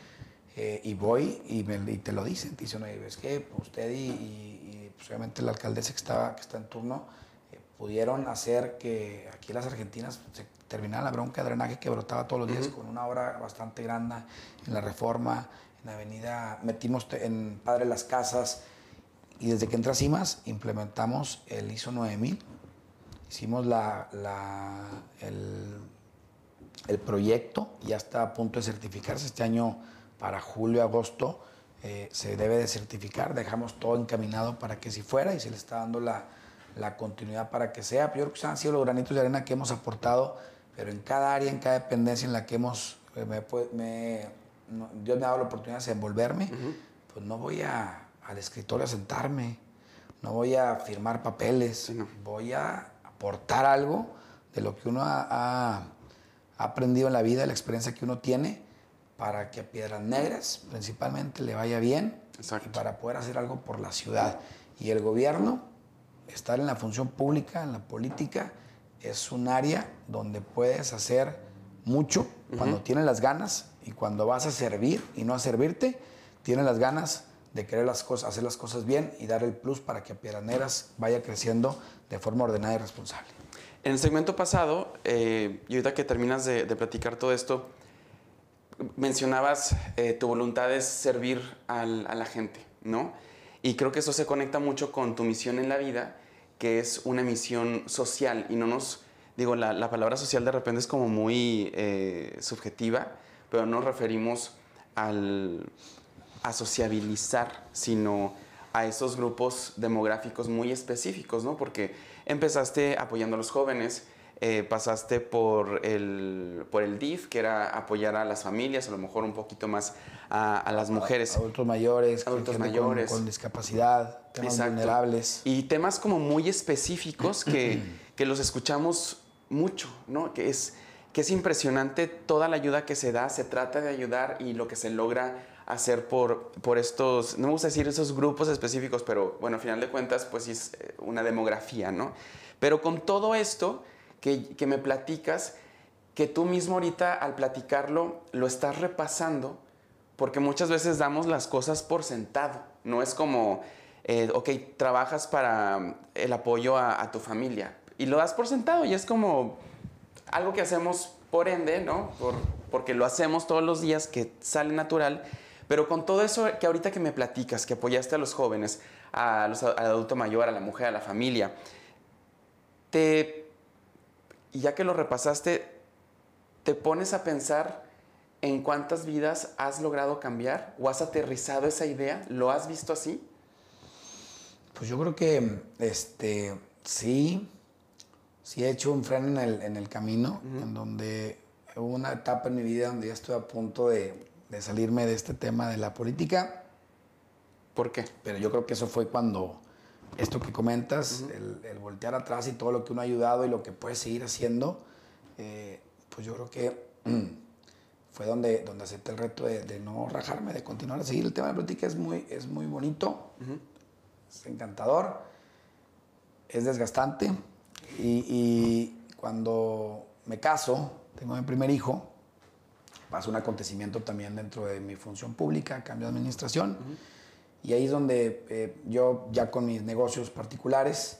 eh, y voy y, me- y te lo dicen, te dicen, oye, es que usted y, y- y, pues, obviamente la alcaldesa que, estaba, que está en turno eh, pudieron hacer que aquí las argentinas se terminara la bronca de drenaje que brotaba todos los días con una obra bastante grande en la reforma, en avenida, metimos en Padre Las Casas y desde que entré a CIMAS implementamos el ISO 9000, hicimos la, el, el proyecto, ya está a punto de certificarse. Este año para julio, agosto, eh, se debe de certificar, dejamos todo encaminado para que si fuera y se le está dando la, la continuidad para que sea. Yo creo que han sido los granitos de arena que hemos aportado, pero en cada área, en cada dependencia en la que hemos, eh, me, pu- me- no- Dios me ha dado la oportunidad de desenvolverme, pues no voy a, al escritorio a sentarme, no voy a firmar papeles, no. voy a aportar algo de lo que uno ha, aprendido en la vida, la experiencia que uno tiene, para que a Piedras Negras principalmente le vaya bien Exacto. y para poder hacer algo por la ciudad. Y el gobierno, estar en la función pública, en la política, es un área donde puedes hacer mucho cuando tienes las ganas y cuando vas a servir y no a servirte, tienes las ganas de querer las cosas, hacer las cosas bien y dar el plus para que Piedras Negras vaya creciendo de forma ordenada y responsable. En el segmento pasado, eh, y ahorita que terminas de, platicar todo esto, mencionabas eh, tu voluntad es servir a la gente, ¿no? Y creo que eso se conecta mucho con tu misión en la vida, que es una misión social. Y no nos, digo, la, la palabra social de repente es como muy eh, subjetiva, pero no nos referimos al, a sociabilizar, sino a esos grupos demográficos muy específicos, ¿no? Porque empezaste apoyando a los jóvenes, eh, pasaste por el, por el DIF, que era apoyar a las familias, a lo mejor un poquito más a, a las mujeres. Adultos mayores, Adultos mayores. Con, con discapacidad, temas Exacto. vulnerables. Y temas como muy específicos que, [clears throat] que los escuchamos mucho, ¿no? Que es, que es impresionante toda la ayuda que se da, se trata de ayudar y lo que se logra hacer por, por estos, no me gusta decir esos grupos específicos, pero bueno, al final de cuentas, pues es eh, una demografía, ¿no? Pero con todo esto que, que me platicas, que tú mismo ahorita al platicarlo lo estás repasando, porque muchas veces damos las cosas por sentado, no es como, eh, ok, trabajas para el apoyo a, a tu familia y lo das por sentado y es como algo que hacemos por ende, ¿no? Por, porque lo hacemos todos los días, que sale natural. Pero con todo eso que ahorita que me platicas, que apoyaste a los jóvenes, a los, al adulto mayor, a la mujer, a la familia, te, y ya que lo repasaste, te pones a pensar en cuántas vidas has logrado cambiar o has aterrizado esa idea, ¿lo has visto así? Pues yo creo que este, sí, sí he hecho un freno en el, en el camino, en donde hubo una etapa en mi vida donde ya estoy a punto de, de salirme de este tema de la política, ¿Por qué? pero yo creo que eso fue cuando esto que comentas, el, el voltear atrás y todo lo que uno ha ayudado y lo que puede seguir haciendo, eh, pues yo creo que [clears throat] fue donde, donde acepté el reto de, de no rajarme, de continuar a seguir. El tema de la política es muy, es muy bonito, es encantador, es desgastante y, y cuando me caso, tengo mi primer hijo, pasa un acontecimiento también dentro de mi función pública, cambio de administración. Y ahí es donde eh, yo, ya con mis negocios particulares,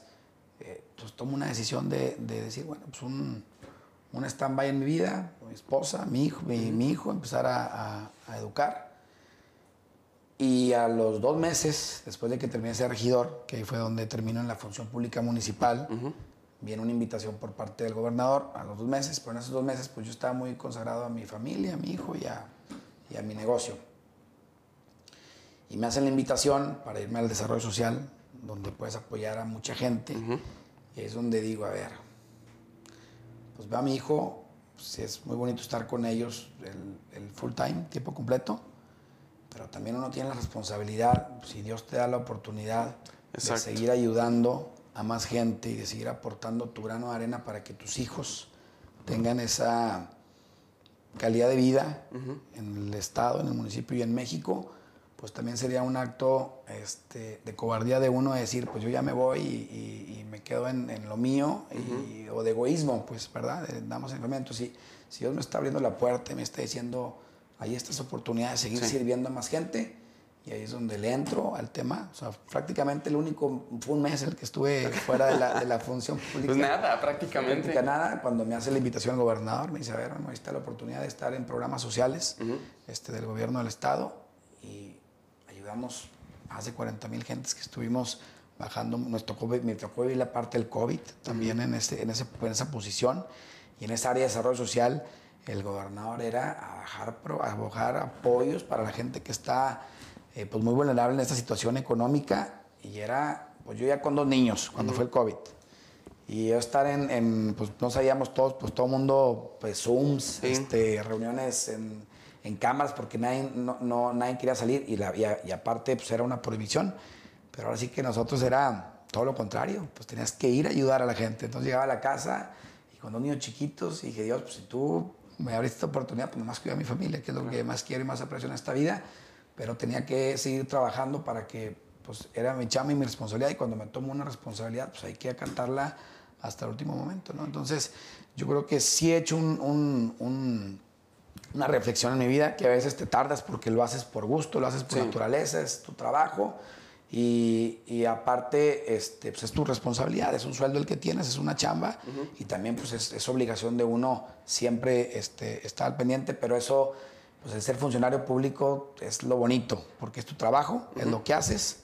eh, pues tomo una decisión de, de decir, bueno, pues un, un stand-by en mi vida, mi esposa, mi hijo, mi, mi hijo, empezar a, a- a educar. Y a los dos meses, después de que terminé de ser regidor, que ahí fue donde termino en la función pública municipal, viene una invitación por parte del gobernador a los dos meses, pero en esos dos meses pues yo estaba muy consagrado a mi familia, a mi hijo y a, y a mi negocio. Y me hacen la invitación para irme al desarrollo social, donde puedes apoyar a mucha gente. Y ahí es donde digo, a ver, pues veo a mi hijo, pues, es muy bonito estar con ellos el, el full time, tiempo completo, pero también uno tiene la responsabilidad, si Dios te da la oportunidad Exacto. de seguir ayudando a más gente y de seguir aportando tu grano de arena para que tus hijos tengan esa calidad de vida en el estado, en el municipio y en México, pues también sería un acto este, de cobardía de uno de decir, pues yo ya me voy y, y- y me quedo en, en lo mío, y- o de egoísmo, pues, ¿verdad? Damos el momento. Si, si Dios me está abriendo la puerta y me está diciendo, hay estas oportunidades de seguir Sí. sirviendo a más gente, y ahí es donde le entro al tema. O sea, prácticamente el único, fue un mes el que estuve fuera de la, de la función pública. Pues nada, prácticamente. Práctica nada. Cuando me hace la invitación el gobernador, me dice, a ver, bueno, ahí está la oportunidad de estar en programas sociales este, del gobierno del estado y ayudamos a más de 40 mil gentes que estuvimos bajando. Nos tocó, me tocó vivir la parte del COVID también en, ese, en, ese, en esa posición y en esa área de desarrollo social. El gobernador era a bajar, a bajar apoyos para la gente que está eh, pues muy vulnerable en esta situación económica y era, pues yo ya con dos niños cuando fue el COVID. Y yo estar en, en, pues no sabíamos todos, pues todo el mundo, pues Zooms, este, reuniones en, en cámaras porque nadie, no, no- nadie quería salir y, la, y, a- y aparte pues era una prohibición. Pero ahora sí que nosotros era todo lo contrario, pues tenías que ir a ayudar a la gente. Entonces llegaba a la casa y con dos niños chiquitos y dije, Dios, pues si tú me abriste esta oportunidad, pues nomás cuida a mi familia, que es lo que más quiero y más aprecio en esta vida. Pero tenía que seguir trabajando para que, pues era mi chamba y mi responsabilidad y cuando me tomo una responsabilidad, pues hay que acatarla hasta el último momento, ¿no? Entonces, yo creo que sí he hecho un- un- un, una reflexión en mi vida que a veces te tardas porque lo haces por gusto, lo haces por Sí. naturaleza, es tu trabajo y, y aparte este, pues es tu responsabilidad, es un sueldo el que tienes, es una chamba y también pues es, es obligación de uno siempre este, estar al pendiente, pero eso, pues el ser funcionario público es lo bonito porque es tu trabajo, es lo que haces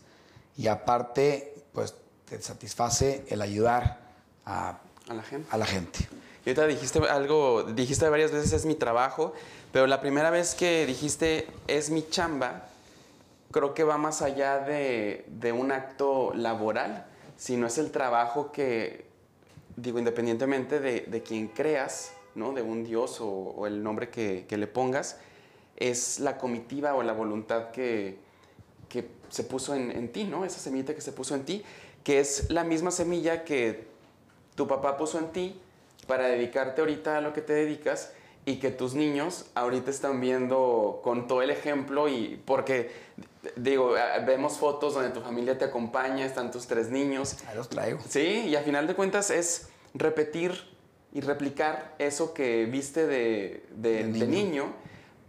y aparte pues te satisface el ayudar a, A la gente. a la gente. Y ahorita dijiste algo, dijiste varias veces es mi trabajo, pero la primera vez que dijiste es mi chamba, creo que va más allá de, de un acto laboral, sino es el trabajo que, digo, independientemente de, de quien creas, ¿no? De un dios o, o el nombre que, que le pongas, es la comitiva o la voluntad que, que se puso en, en ti, ¿no? Esa semillita que se puso en ti, que es la misma semilla que tu papá puso en ti para dedicarte ahorita a lo que te dedicas y que tus niños ahorita están viendo con todo el ejemplo y porque digo, vemos fotos donde tu familia te acompaña, están tus tres niños. Ahí los traigo. Sí, y a final de cuentas es repetir y replicar eso que viste de, de- De de niño.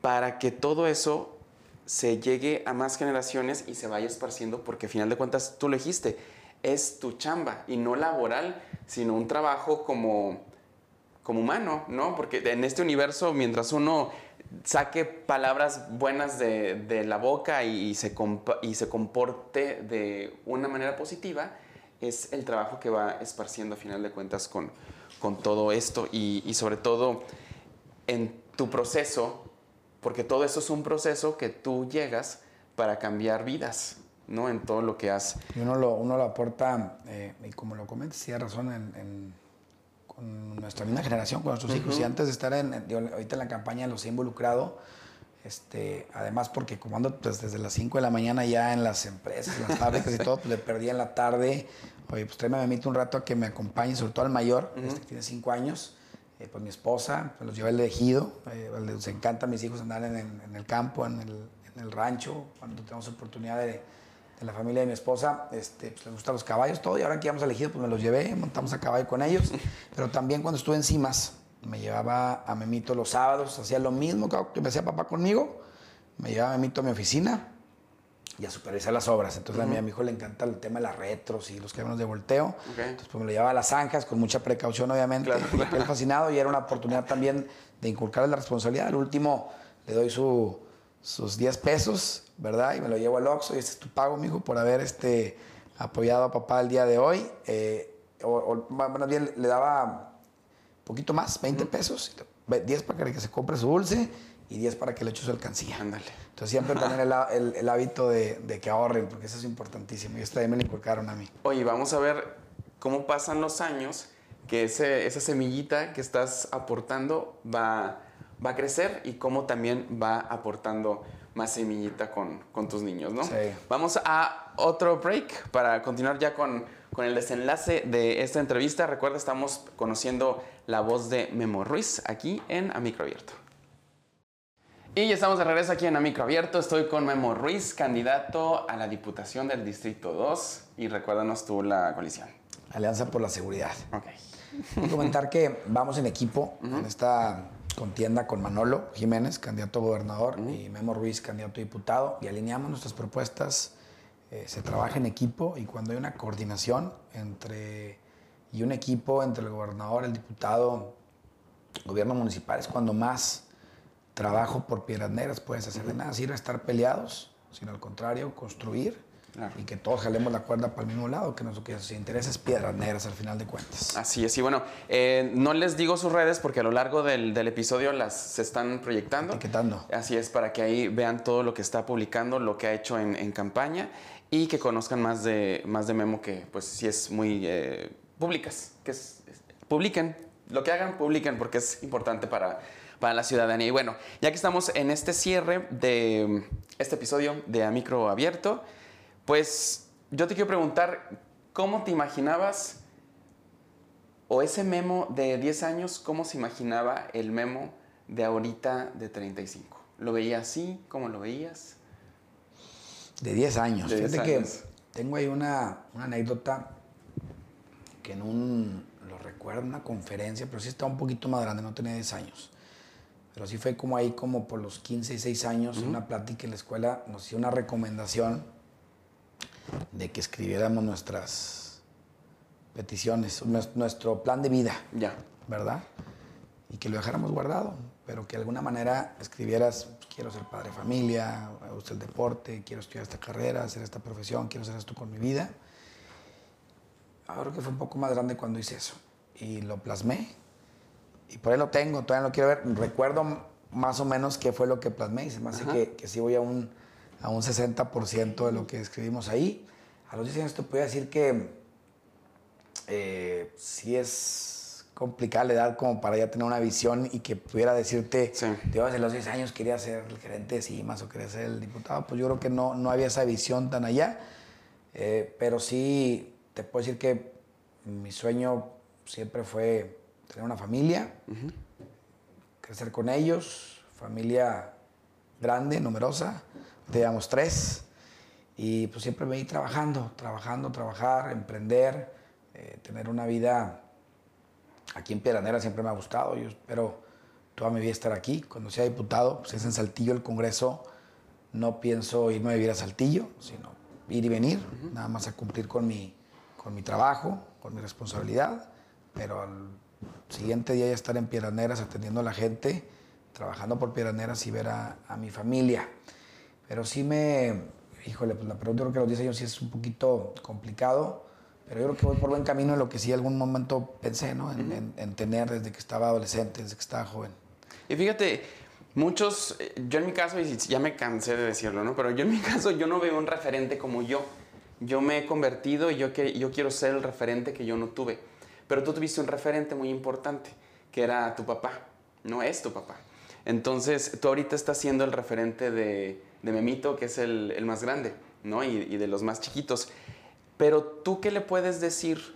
Para que todo eso se llegue a más generaciones y se vaya esparciendo porque a final de cuentas tú lo dijiste, es tu chamba y no laboral, sino un trabajo como, como humano, ¿no? Porque en este universo, mientras uno saque palabras buenas de, de la boca y, se y se comporte de una manera positiva, es el trabajo que va esparciendo a final de cuentas con, con todo esto y sobre todo en tu proceso, porque todo eso es un proceso que tú llegas para cambiar vidas, ¿no? En todo lo que has... Y uno lo, uno lo aporta, eh, y como lo comentas, hay razón, en, en- con nuestra misma generación, con nuestros hijos. Y antes de estar en, digo, ahorita en la campaña los he involucrado, este, además porque como ando pues, desde las 5 de la mañana ya en las empresas, en las [laughs] fábricas y todo, pues le perdí en la tarde. Oye, pues tráeme a Memito un rato a que me acompañe, sobre todo al mayor, este, que tiene 5 años. Eh, pues mi esposa, pues los lleva al ejido, eh, les encanta a mis hijos andar en, el- en el campo, en el, en el rancho, cuando tenemos oportunidad de, de la familia de mi esposa, este, pues les gustan los caballos, todo, y ahora que íbamos al ejido, pues me los llevé, montamos a caballo con ellos, [laughs] pero también cuando estuve en Cimas, me llevaba a Memito los sábados, hacía lo mismo que me hacía papá conmigo, me llevaba a Memito a mi oficina, y a supervisar las obras. Entonces a, mí, a mi hijo le encanta el tema de las retros y los camiones de volteo. Ok. Entonces pues me lo llevaba a las zanjas con mucha precaución obviamente. Claro, [laughs] y él fascinado y era una oportunidad también de inculcarle la responsabilidad. Al último le doy su, sus 10 pesos, ¿verdad? Y me lo llevo al Oxxo y este es tu pago, mijo, por haber este, apoyado a papá el día de hoy. Eh, o, o más bien le daba poquito más, 20 pesos, 10 para que se compre su dulce y 10 para que le eche su alcancía. Ándale. Entonces siempre [laughs] también el, el- el hábito de, de que ahorren, porque eso es importantísimo. Y esto también me lo inculcaron a mí. Oye, vamos a ver cómo pasan los años, que ese- esa semillita que estás aportando va, va a crecer y cómo también va aportando más semillita con, con tus niños, ¿no? Sí. Vamos a otro break para continuar ya con, con el desenlace de esta entrevista. Recuerda, estamos conociendo la voz de Memo Ruiz aquí en A Micro Abierto. Y ya estamos de regreso aquí en A Micro Abierto. Estoy con Memo Ruiz, candidato a la Diputación del Distrito 2. Y recuérdanos tú la coalición. Alianza por la Seguridad. Ok. Comentar que vamos en equipo en esta contienda con Manolo Jiménez, candidato a gobernador, y Memo Ruiz, candidato a diputado, y alineamos nuestras propuestas. eh, se trabaja en equipo y cuando hay una coordinación entre y un equipo entre el gobernador, el diputado, gobierno municipal es cuando más trabajo por piedras negras puedes hacer. De nada sirve estar peleados, sino al contrario, construir Claro. y que todos jalemos la cuerda para el mismo lado, que nuestro que nos interesa es piedras negras al final de cuentas. Así es. Y bueno, eh, no les digo sus redes porque a lo largo del, del episodio las se están proyectando. Etiquetando. Así es, para que ahí vean todo lo que está publicando, lo que ha hecho en, en campaña y que conozcan más de, más de Memo que pues sí es muy... eh, públicas, que es, es- publiquen, lo que hagan, publiquen porque es importante para, para la ciudadanía. Y bueno, ya que estamos en este cierre de este episodio de A Micro Abierto, pues yo te quiero preguntar, ¿cómo te imaginabas o ese memo de 10 años, cómo se imaginaba el memo de ahorita de 35? ¿Lo veía así? ¿Cómo lo veías? De 10 años. De 10 Fíjate años. que tengo ahí una, una anécdota que en un, lo recuerdo, en una conferencia, pero sí estaba un poquito más grande, no tenía 10 años. Pero sí fue como ahí, como por los 15 y 6 años, en una plática en la escuela nos hizo una recomendación de que escribiéramos nuestras peticiones, nues- nuestro plan de vida. Ya. ¿verdad? Y que lo dejáramos guardado, pero que de alguna manera escribieras, pues, quiero ser padre de familia, me gusta el deporte, quiero estudiar esta carrera, hacer esta profesión, quiero hacer esto con mi vida. Ahora que fue un poco más grande cuando hice eso. Y lo plasmé. Y por ahí lo tengo, todavía no lo quiero ver. Recuerdo más o menos qué fue lo que plasmé y se me hace que, que sí voy a un, a un 60% de lo que escribimos ahí. A los 10 años te podía decir que eh, sí es complicada la edad como para ya tener una visión y que pudiera decirte, Sí. yo desde los 10 años quería ser el gerente de CIMAS o quería ser el diputado, pues yo creo que no, no había esa visión tan allá, Eh, pero sí te puedo decir que mi sueño siempre fue tener una familia, crecer con ellos, familia grande, numerosa, teníamos tres, y pues siempre me iba trabajando, trabajando, trabajar, emprender, eh, tener una vida aquí en Piedranera siempre me ha gustado, yo espero toda mi vida estar aquí, cuando sea diputado, pues es en Saltillo el Congreso, no pienso irme a vivir a Saltillo, sino ir y venir, nada más a cumplir con mi, con mi trabajo, con mi responsabilidad, pero al siguiente día ya estar en Piedraneras atendiendo a la gente, trabajando por Piedraneras y ver a, a mi familia. Pero sí me, híjole, pues la pregunta creo que a los 10 años sí es un poquito complicado, pero yo creo que voy por buen camino en lo que sí algún momento pensé, ¿no? En, en- en tener desde que estaba adolescente, desde que estaba joven. Y fíjate, muchos, eh, yo en mi caso, y ya me cansé de decirlo, ¿no? Pero yo en mi [laughs] caso, yo no veo un referente como yo. Yo me he convertido y yo, que, yo quiero ser el referente que yo no tuve. Pero tú tuviste un referente muy importante, que era tu papá. No es tu papá. Entonces, tú ahorita estás siendo el referente de, de Memito, que es el, el más grande, ¿no? Y, y de los más chiquitos. Pero tú, ¿qué le puedes decir?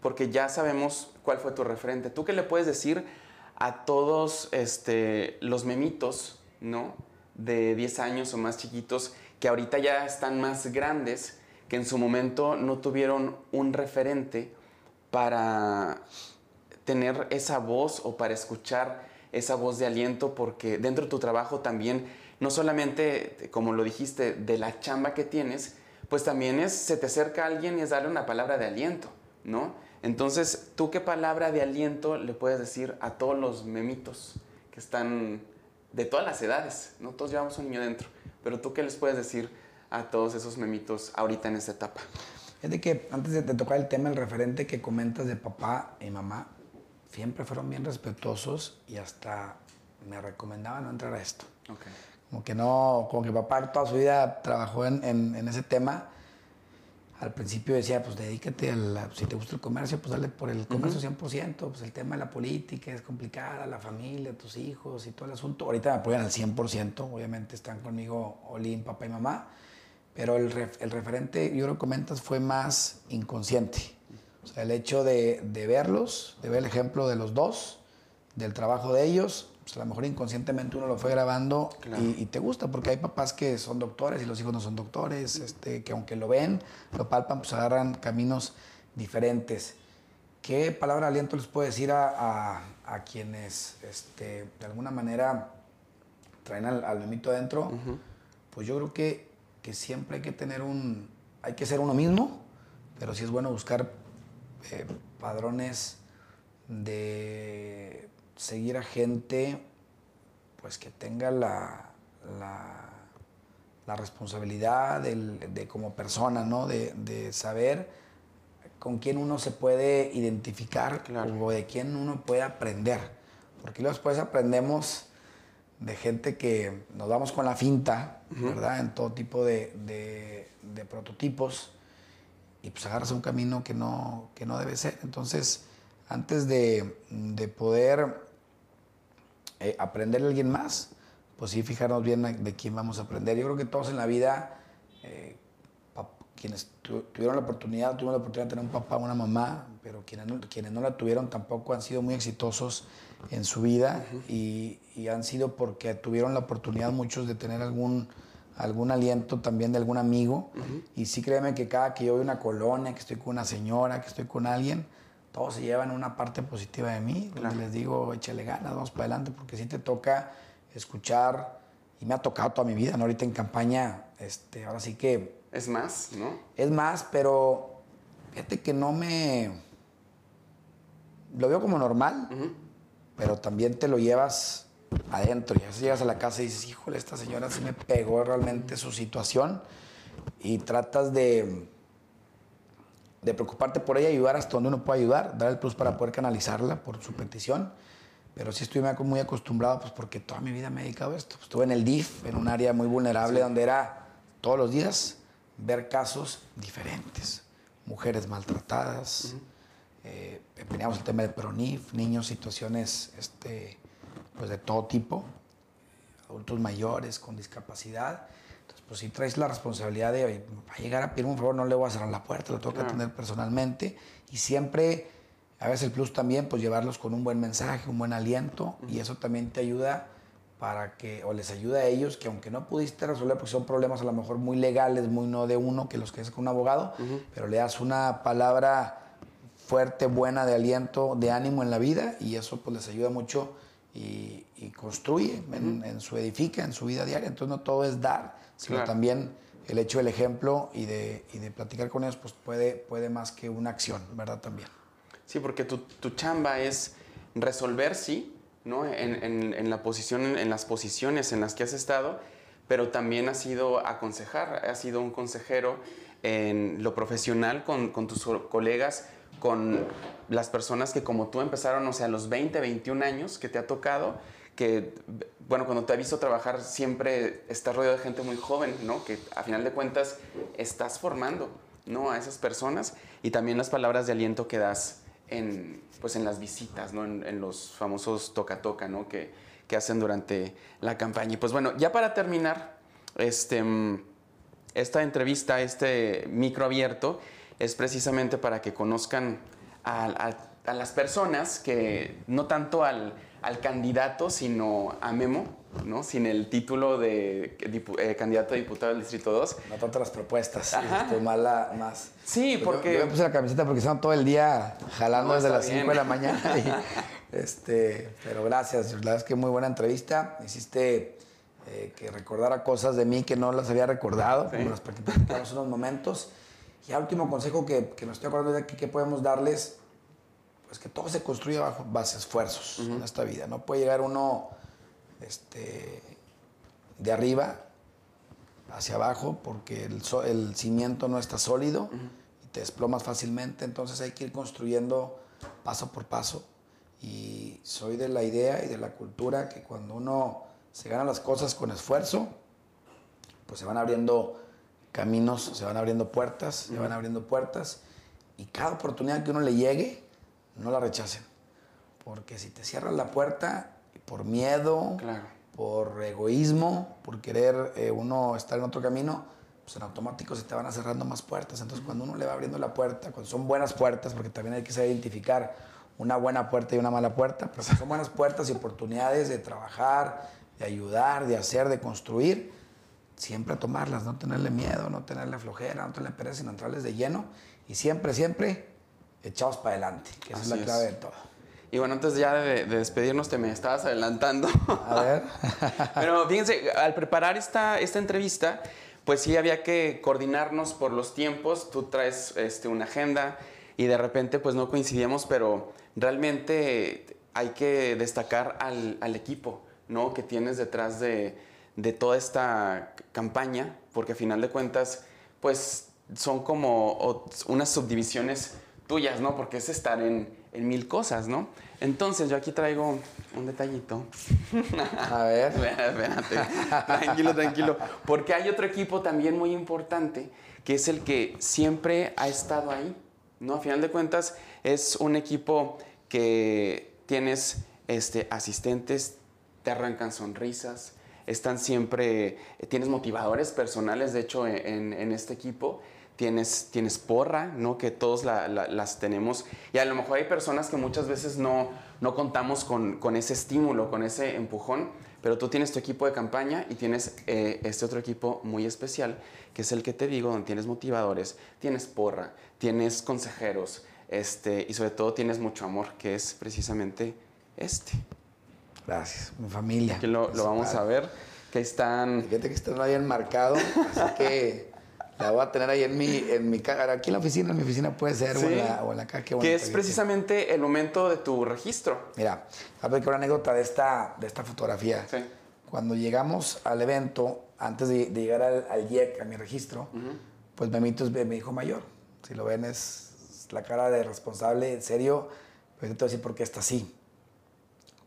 Porque ya sabemos cuál fue tu referente. ¿Tú qué le puedes decir a todos este, los memitos, ¿no? De 10 años o más chiquitos, que ahorita ya están más grandes, que en su momento no tuvieron un referente para tener esa voz o para escuchar esa voz de aliento, porque dentro de tu trabajo también, no solamente, como lo dijiste, de la chamba que tienes, pues también es, se te acerca alguien y es darle una palabra de aliento, ¿no? Entonces, ¿tú qué palabra de aliento le puedes decir a todos los memitos que están de todas las edades? No todos llevamos un niño dentro, pero ¿tú qué les puedes decir a todos esos memitos ahorita en esta etapa? Es de que antes de, de tocar el tema, el referente que comentas de papá y mamá, siempre fueron bien respetuosos y hasta me recomendaban no entrar a esto. Okay. Como que no, como que papá toda su vida trabajó en, en- en ese tema. Al principio decía, pues dedícate a la, si te gusta el comercio, pues dale por el comercio 100%, pues el tema de la política es complicada, la familia, tus hijos y todo el asunto. Ahorita me apoyan al 100%, obviamente están conmigo Olin, papá y mamá, pero el, el referente, yo lo comentas, fue más inconsciente. O sea, el hecho de, de verlos, de ver el ejemplo de los dos, del trabajo de ellos, pues a lo mejor inconscientemente uno lo fue grabando Claro. y, y te gusta, porque hay papás que son doctores y los hijos no son doctores, este, que aunque lo ven, lo palpan, pues agarran caminos diferentes. ¿Qué palabra de aliento les puedo decir a, a- a quienes este, de alguna manera traen al, al adentro? Pues yo creo que, que siempre hay que tener un, hay que ser uno mismo, pero sí es bueno buscar eh, padrones de seguir a gente pues que tenga la, la, la responsabilidad del- de como persona, ¿no? De, de saber con quién uno se puede identificar Claro. o de quién uno puede aprender. Porque luego después aprendemos de gente que nos vamos con la finta, ¿verdad? En todo tipo de, de- de prototipos y pues agarras un camino que no, que no debe ser. Entonces, antes de, de poder eh, aprender de alguien más, pues sí fijarnos bien a- de quién vamos a aprender. Yo creo que todos en la vida, eh, quienes tu- tuvieron la oportunidad, tuvieron la oportunidad de tener un papá, una mamá, pero quienes no, quienes no la tuvieron tampoco han sido muy exitosos en su vida y, y han sido porque tuvieron la oportunidad muchos de tener algún, algún aliento también de algún amigo. Y sí créeme que cada que yo voy a una colonia, que estoy con una señora, que estoy con alguien, todos se llevan una parte positiva de mí, donde les digo, échale ganas, vamos para adelante, porque sí te toca escuchar, y me ha tocado toda mi vida, ¿no? Ahorita en campaña, este, ahora sí que Es más, ¿no? es más, pero fíjate que no me... Lo veo como normal, pero también te lo llevas adentro. Y a veces llegas a la casa y dices, híjole, esta señora sí me pegó realmente su situación. Y tratas de, de preocuparte por ella ayudar hasta donde uno puede ayudar, dar el plus para poder canalizarla por su petición. Pero sí estoy muy acostumbrado, pues porque toda mi vida me he dedicado a esto. Pues, estuve en el DIF, en un área muy vulnerable, donde era todos los días ver casos diferentes. Mujeres maltratadas, eh, teníamos el tema del PRONIF, niños, situaciones este, pues de todo tipo, adultos mayores con discapacidad. Entonces, pues si traes la responsabilidad de, "Oye, va a llegar a pedirme un favor, no le voy a cerrar la puerta, lo tengo que atender personalmente. Y siempre A veces el plus también, pues llevarlos con un buen mensaje, un buen aliento, y eso también te ayuda para que, o les ayuda a ellos, que aunque no pudiste resolver, porque son problemas a lo mejor muy legales, muy no de uno, que los que es con un abogado, pero le das una palabra fuerte, buena, de aliento, de ánimo en la vida, y eso pues les ayuda mucho y, y construye en, en, su edifica, en su vida diaria. Entonces no todo es dar, sino Claro. también el hecho del ejemplo y de, y de platicar con ellos, pues puede, puede más que una acción, ¿verdad? También. Sí, porque tu, tu chamba es resolver, sí, ¿no? En, en- en la posición, en las posiciones en las que has estado, pero también has sido aconsejar, has sido un consejero en lo profesional con, con tus co- colegas, con las personas que como tú empezaron, o sea, a los 20, 21 años que te ha tocado, que, bueno, cuando te he visto trabajar siempre estás rodeado de gente muy joven, ¿no? Que a final de cuentas estás formando, ¿no? A esas personas y también las palabras de aliento que das en, pues en las visitas, ¿no? En, en los famosos toca-toca, ¿no? Que, que hacen durante la campaña. Y pues bueno, ya para terminar, este, mm, esta entrevista, este micro abierto, es precisamente para que conozcan a, a- a las personas que, no tanto al, al candidato, sino a Memo, ¿no? Sin el título de dipu- eh, candidato a diputado del Distrito 2. No tanto las propuestas, este, más, la- más. Sí, Yo- porque- Yo, me puse la camiseta porque estaban todo el día jalando No, desde las bien. 5 de la mañana. y, [laughs] este, pero gracias, la verdad es que muy buena entrevista. Hiciste eh, que recordara cosas de mí que no las había recordado, Sí. como las platicamos unos momentos. Y el último consejo que, que me estoy acordando de aquí que podemos darles, pues que todo se construye bajo base esfuerzos en esta vida. No puede llegar uno este, de arriba hacia abajo porque el, so- el cimiento no está sólido y te desplomas fácilmente. Entonces hay que ir construyendo paso por paso. Y soy de la idea y de la cultura que cuando uno se gana las cosas con esfuerzo, pues se van abriendo caminos, se van abriendo puertas, se van abriendo puertas. Y cada oportunidad que uno le llegue, no la rechacen. Porque si te cierras la puerta por miedo, Claro. por egoísmo, por querer eh, uno estar en otro camino, pues en automático se te van a cerrando más puertas. Entonces, cuando uno le va abriendo la puerta, cuando son buenas puertas, porque también hay que saber identificar una buena puerta y una mala puerta, pero son buenas puertas y oportunidades de trabajar, de ayudar, de hacer, de construir, siempre tomarlas, no tenerle miedo, no tenerle flojera, no tenerle pereza, sino entrarles de lleno y siempre, siempre echados para adelante, que esa es la clave es. de todo. Y bueno, antes ya de, de despedirnos, te me estabas adelantando. A ver. [laughs] Pero fíjense, al preparar esta, esta entrevista, pues sí había que coordinarnos por los tiempos. Tú traes este, una agenda y de repente pues no coincidíamos, pero realmente hay que destacar al, al equipo, ¿no? Que tienes detrás de, de toda esta campaña, porque a final de cuentas, pues son como unas subdivisiones tuyas, ¿no? Porque es estar en, en mil cosas, ¿no? Entonces yo aquí traigo un detallito. A ver. [laughs] Espérate, tranquilo, tranquilo. Porque hay otro equipo también muy importante, que es el que siempre ha estado ahí, ¿no? A final de cuentas, es un equipo que tienes este, asistentes, te arrancan sonrisas, están siempre, tienes motivadores personales, de hecho, en, este equipo. Tienes, tienes porra, ¿no? Que todos la- la- las tenemos. Y a lo mejor hay personas que muchas veces no, no contamos con, con ese estímulo, con ese empujón, pero tú tienes tu equipo de campaña y tienes eh, este otro equipo muy especial, que es el que te digo, donde tienes motivadores, tienes porra, tienes consejeros, este, y sobre todo tienes mucho amor, que es precisamente este. Gracias, mi familia. Aquí lo, lo vamos a ver, que están... Fíjate que está no ahí enmarcado, así que [laughs] la voy a tener ahí en mi, en mi Aquí en la oficina, en mi oficina puede ser, o, en la, o en la qué que es precisamente el momento de tu registro. Mira, a ver que una anécdota de esta, de esta fotografía. Sí. Cuando llegamos al evento, antes de, de llegar al, al IEC, a mi registro, pues Memito es mi hijo mayor. Si lo ven, es la cara de responsable, en serio. Pero te voy a decir por qué está así.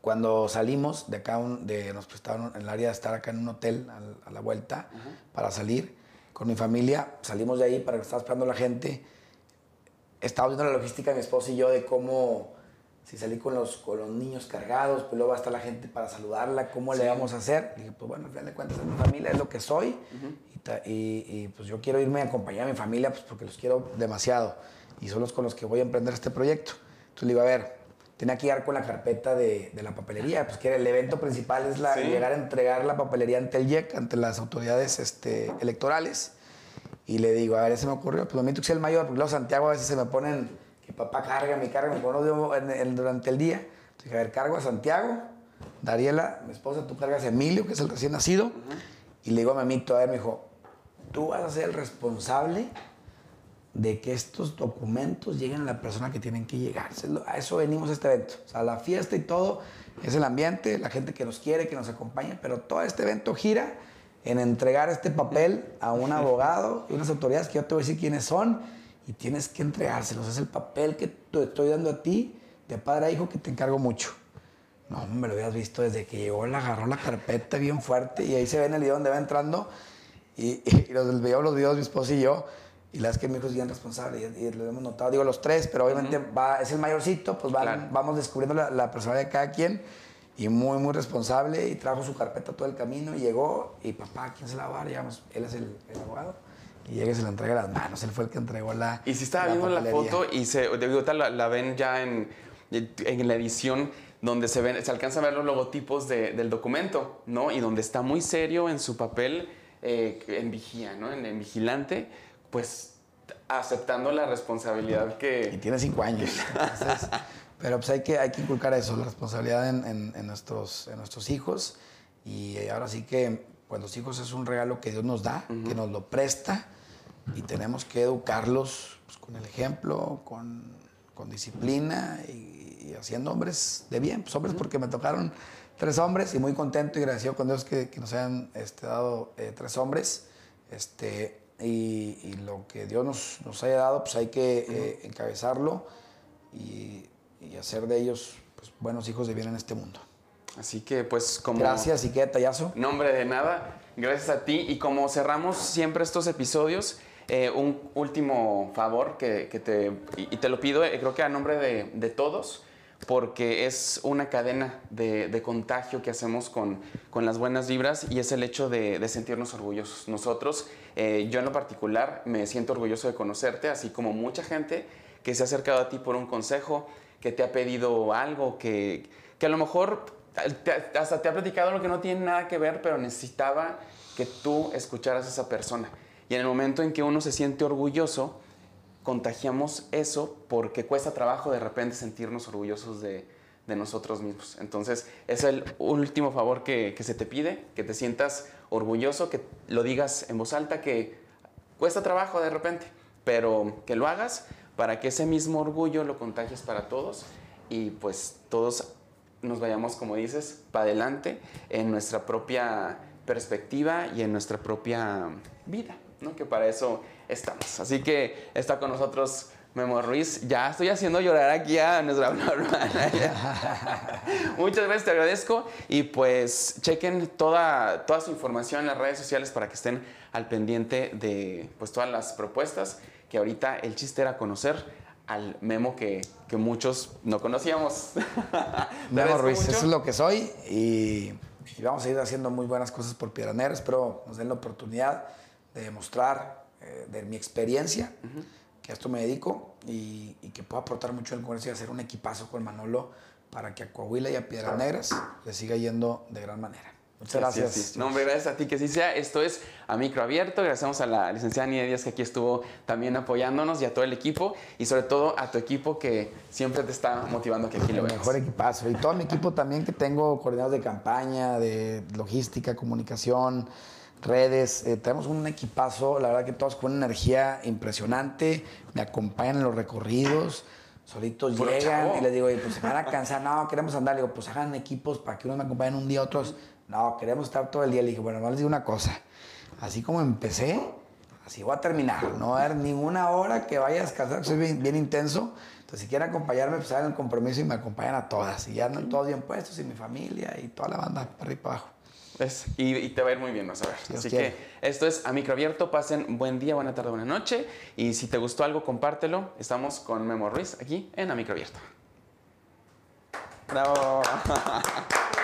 Cuando salimos de acá, un- de, nos prestaron en el área de estar acá en un hotel al- a, la vuelta para salir con mi familia, salimos de ahí para que estaba esperando la gente. Estábamos viendo la logística mi esposo y yo de cómo, si salí con los, con los niños cargados, pues luego va a estar la gente para saludarla, cómo le vamos a hacer. dije, pues bueno, al final de cuentas mi familia, es lo que soy. y, ta- y, y, pues yo quiero irme a acompañar a mi familia pues porque los quiero demasiado. Y son los con los que voy a emprender este proyecto. Entonces le digo, a ver, tenía que llegar con la carpeta de, de la papelería, pues que el evento principal es la, Sí. llegar a entregar la papelería ante el IEC, ante las autoridades este, electorales. Y le digo, a ver, se me ocurrió, pues momento que el mayor, porque luego Santiago a veces se me ponen, que papá carga, mi carga, me pone en, en- durante el día. Entonces, a ver, cargo a Santiago, Dariela, mi esposa, tú cargas a Emilio, que es el recién nacido. Y le digo a Memito, a ver, me dijo, tú vas a ser el responsable de que estos documentos lleguen a la persona que tienen que llegar. A eso venimos a este evento. O sea, la fiesta y todo es el ambiente, la gente que nos quiere, que nos acompaña, pero todo este evento gira en entregar este papel a un [laughs] abogado y unas autoridades que yo te voy a decir quiénes son y tienes que entregárselos. Es el papel que te estoy dando a ti, de padre a hijo, que te encargo mucho. No, me lo habías visto desde que llegó, la agarró la carpeta bien fuerte y ahí se ve en el video donde va entrando y, [laughs] y los los videos mi esposa y yo y la verdad es que mi hijo es bien responsable y, y lo hemos notado, digo los tres, pero obviamente va, es el mayorcito, pues van- Claro. vamos descubriendo la, la personalidad de cada quien y muy, muy responsable y trajo su carpeta todo el camino y llegó y papá, ¿quién se la va a dar? Él es el, el abogado y llega y se la entrega a las manos, él fue el que entregó la Y si estaba viendo la papelería. foto y se, de ahorita la, la ven ya en, en la edición donde se ven, se alcanza a ver los logotipos de- del documento, ¿no? Y donde está muy serio en su papel eh, en vigía, ¿no? En, en vigilante, pues aceptando la responsabilidad Y que... tiene cinco años. Entonces, [laughs] pero pues hay que, hay que inculcar eso, la responsabilidad en, en- en nuestros, en nuestros hijos. Y ahora sí que, pues los hijos es un regalo que Dios nos da, que nos lo presta. Y tenemos que educarlos pues, con el ejemplo, con, con disciplina y, y haciendo hombres de bien. Pues hombres porque me tocaron tres hombres y muy contento y agradecido con Dios que, que nos hayan este, dado eh, tres hombres. Este, y, y lo que Dios nos, nos haya dado, pues hay que eh, encabezarlo y, y hacer de ellos pues, buenos hijos de bien en este mundo. Así que pues como... Gracias y qué detallazo. Nombre de nada, gracias a ti. Y como cerramos siempre estos episodios, eh, un último favor que, que te, y y te lo pido, eh, creo que a nombre de, de todos, porque es una cadena de, contagio que hacemos con, con las buenas vibras y es el hecho de, sentirnos orgullosos. Nosotros, eh, yo en lo particular, me siento orgulloso de conocerte, así como mucha gente que se ha acercado a ti por un consejo, que te ha pedido algo, que, que a lo mejor hasta te ha platicado lo que no tiene nada que ver, pero necesitaba que tú escucharas a esa persona. Y en el momento en que uno se siente orgulloso, contagiamos eso porque cuesta trabajo de repente sentirnos orgullosos de, nosotros mismos. Entonces, es el último favor que, que se te pide, que te sientas orgulloso, que lo digas en voz alta, que cuesta trabajo de repente, pero que lo hagas para que ese mismo orgullo lo contagies para todos y pues todos nos vayamos, como dices, para adelante en nuestra propia perspectiva y en nuestra propia vida, ¿no? Que para eso estamos. Así que está con nosotros Memo Ruiz. Ya estoy haciendo llorar aquí a nuestra [laughs] hermana. Muchas gracias, te agradezco. Y pues chequen toda, toda su información en las redes sociales para que estén al pendiente de pues, todas las propuestas. Que ahorita el chiste era conocer al Memo que, que muchos no conocíamos. [laughs] Memo Ruiz, mucho. eso es lo que soy y, y vamos a ir haciendo muy buenas cosas por Piedra Negra. Espero nos den la oportunidad de demostrar eh, de mi experiencia, que a esto me dedico y, y que puedo aportar mucho en el Congreso y hacer un equipazo con Manolo para que a Coahuila y a Piedras Negras le siga yendo de gran manera. Muchas gracias. es, sí. No, hombre, gracias a ti que sí sea. Esto es a micro abierto. Gracias a la licenciada Nidia Díaz que aquí estuvo también apoyándonos y a todo el equipo y sobre todo a tu equipo que siempre te está motivando que aquí lo veas. mejor equipazo. Y todo mi equipo también que tengo coordinados de campaña, de logística, comunicación, redes. Eh, tenemos un equipazo, la verdad que todos con una energía impresionante. Me acompañan en los recorridos. Solitos llegan chavo. y les digo, "Oye, pues se van a cansar. No, queremos andar. Le digo, pues hagan equipos para que unos me acompañen un día, otros. No, queremos estar todo el día. Le dije, bueno, no les digo una cosa. Así como empecé, así voy a terminar. No va a haber ninguna hora que vaya a descansar, soy bien, bien intenso. Entonces, si quieren acompañarme, pues hagan el compromiso y me acompañan a todas. Y ya andan todos bien puestos y mi familia y toda la banda, para arriba y para abajo. ¿Ves? Y, y te va a ir muy bien, vas a ver. Dios Así quiere. que esto es a micro abierto. Pasen buen día, buena tarde, buena noche. Y si te gustó algo, compártelo. Estamos con Memo Ruiz aquí en a micro abierto. Bravo. [laughs]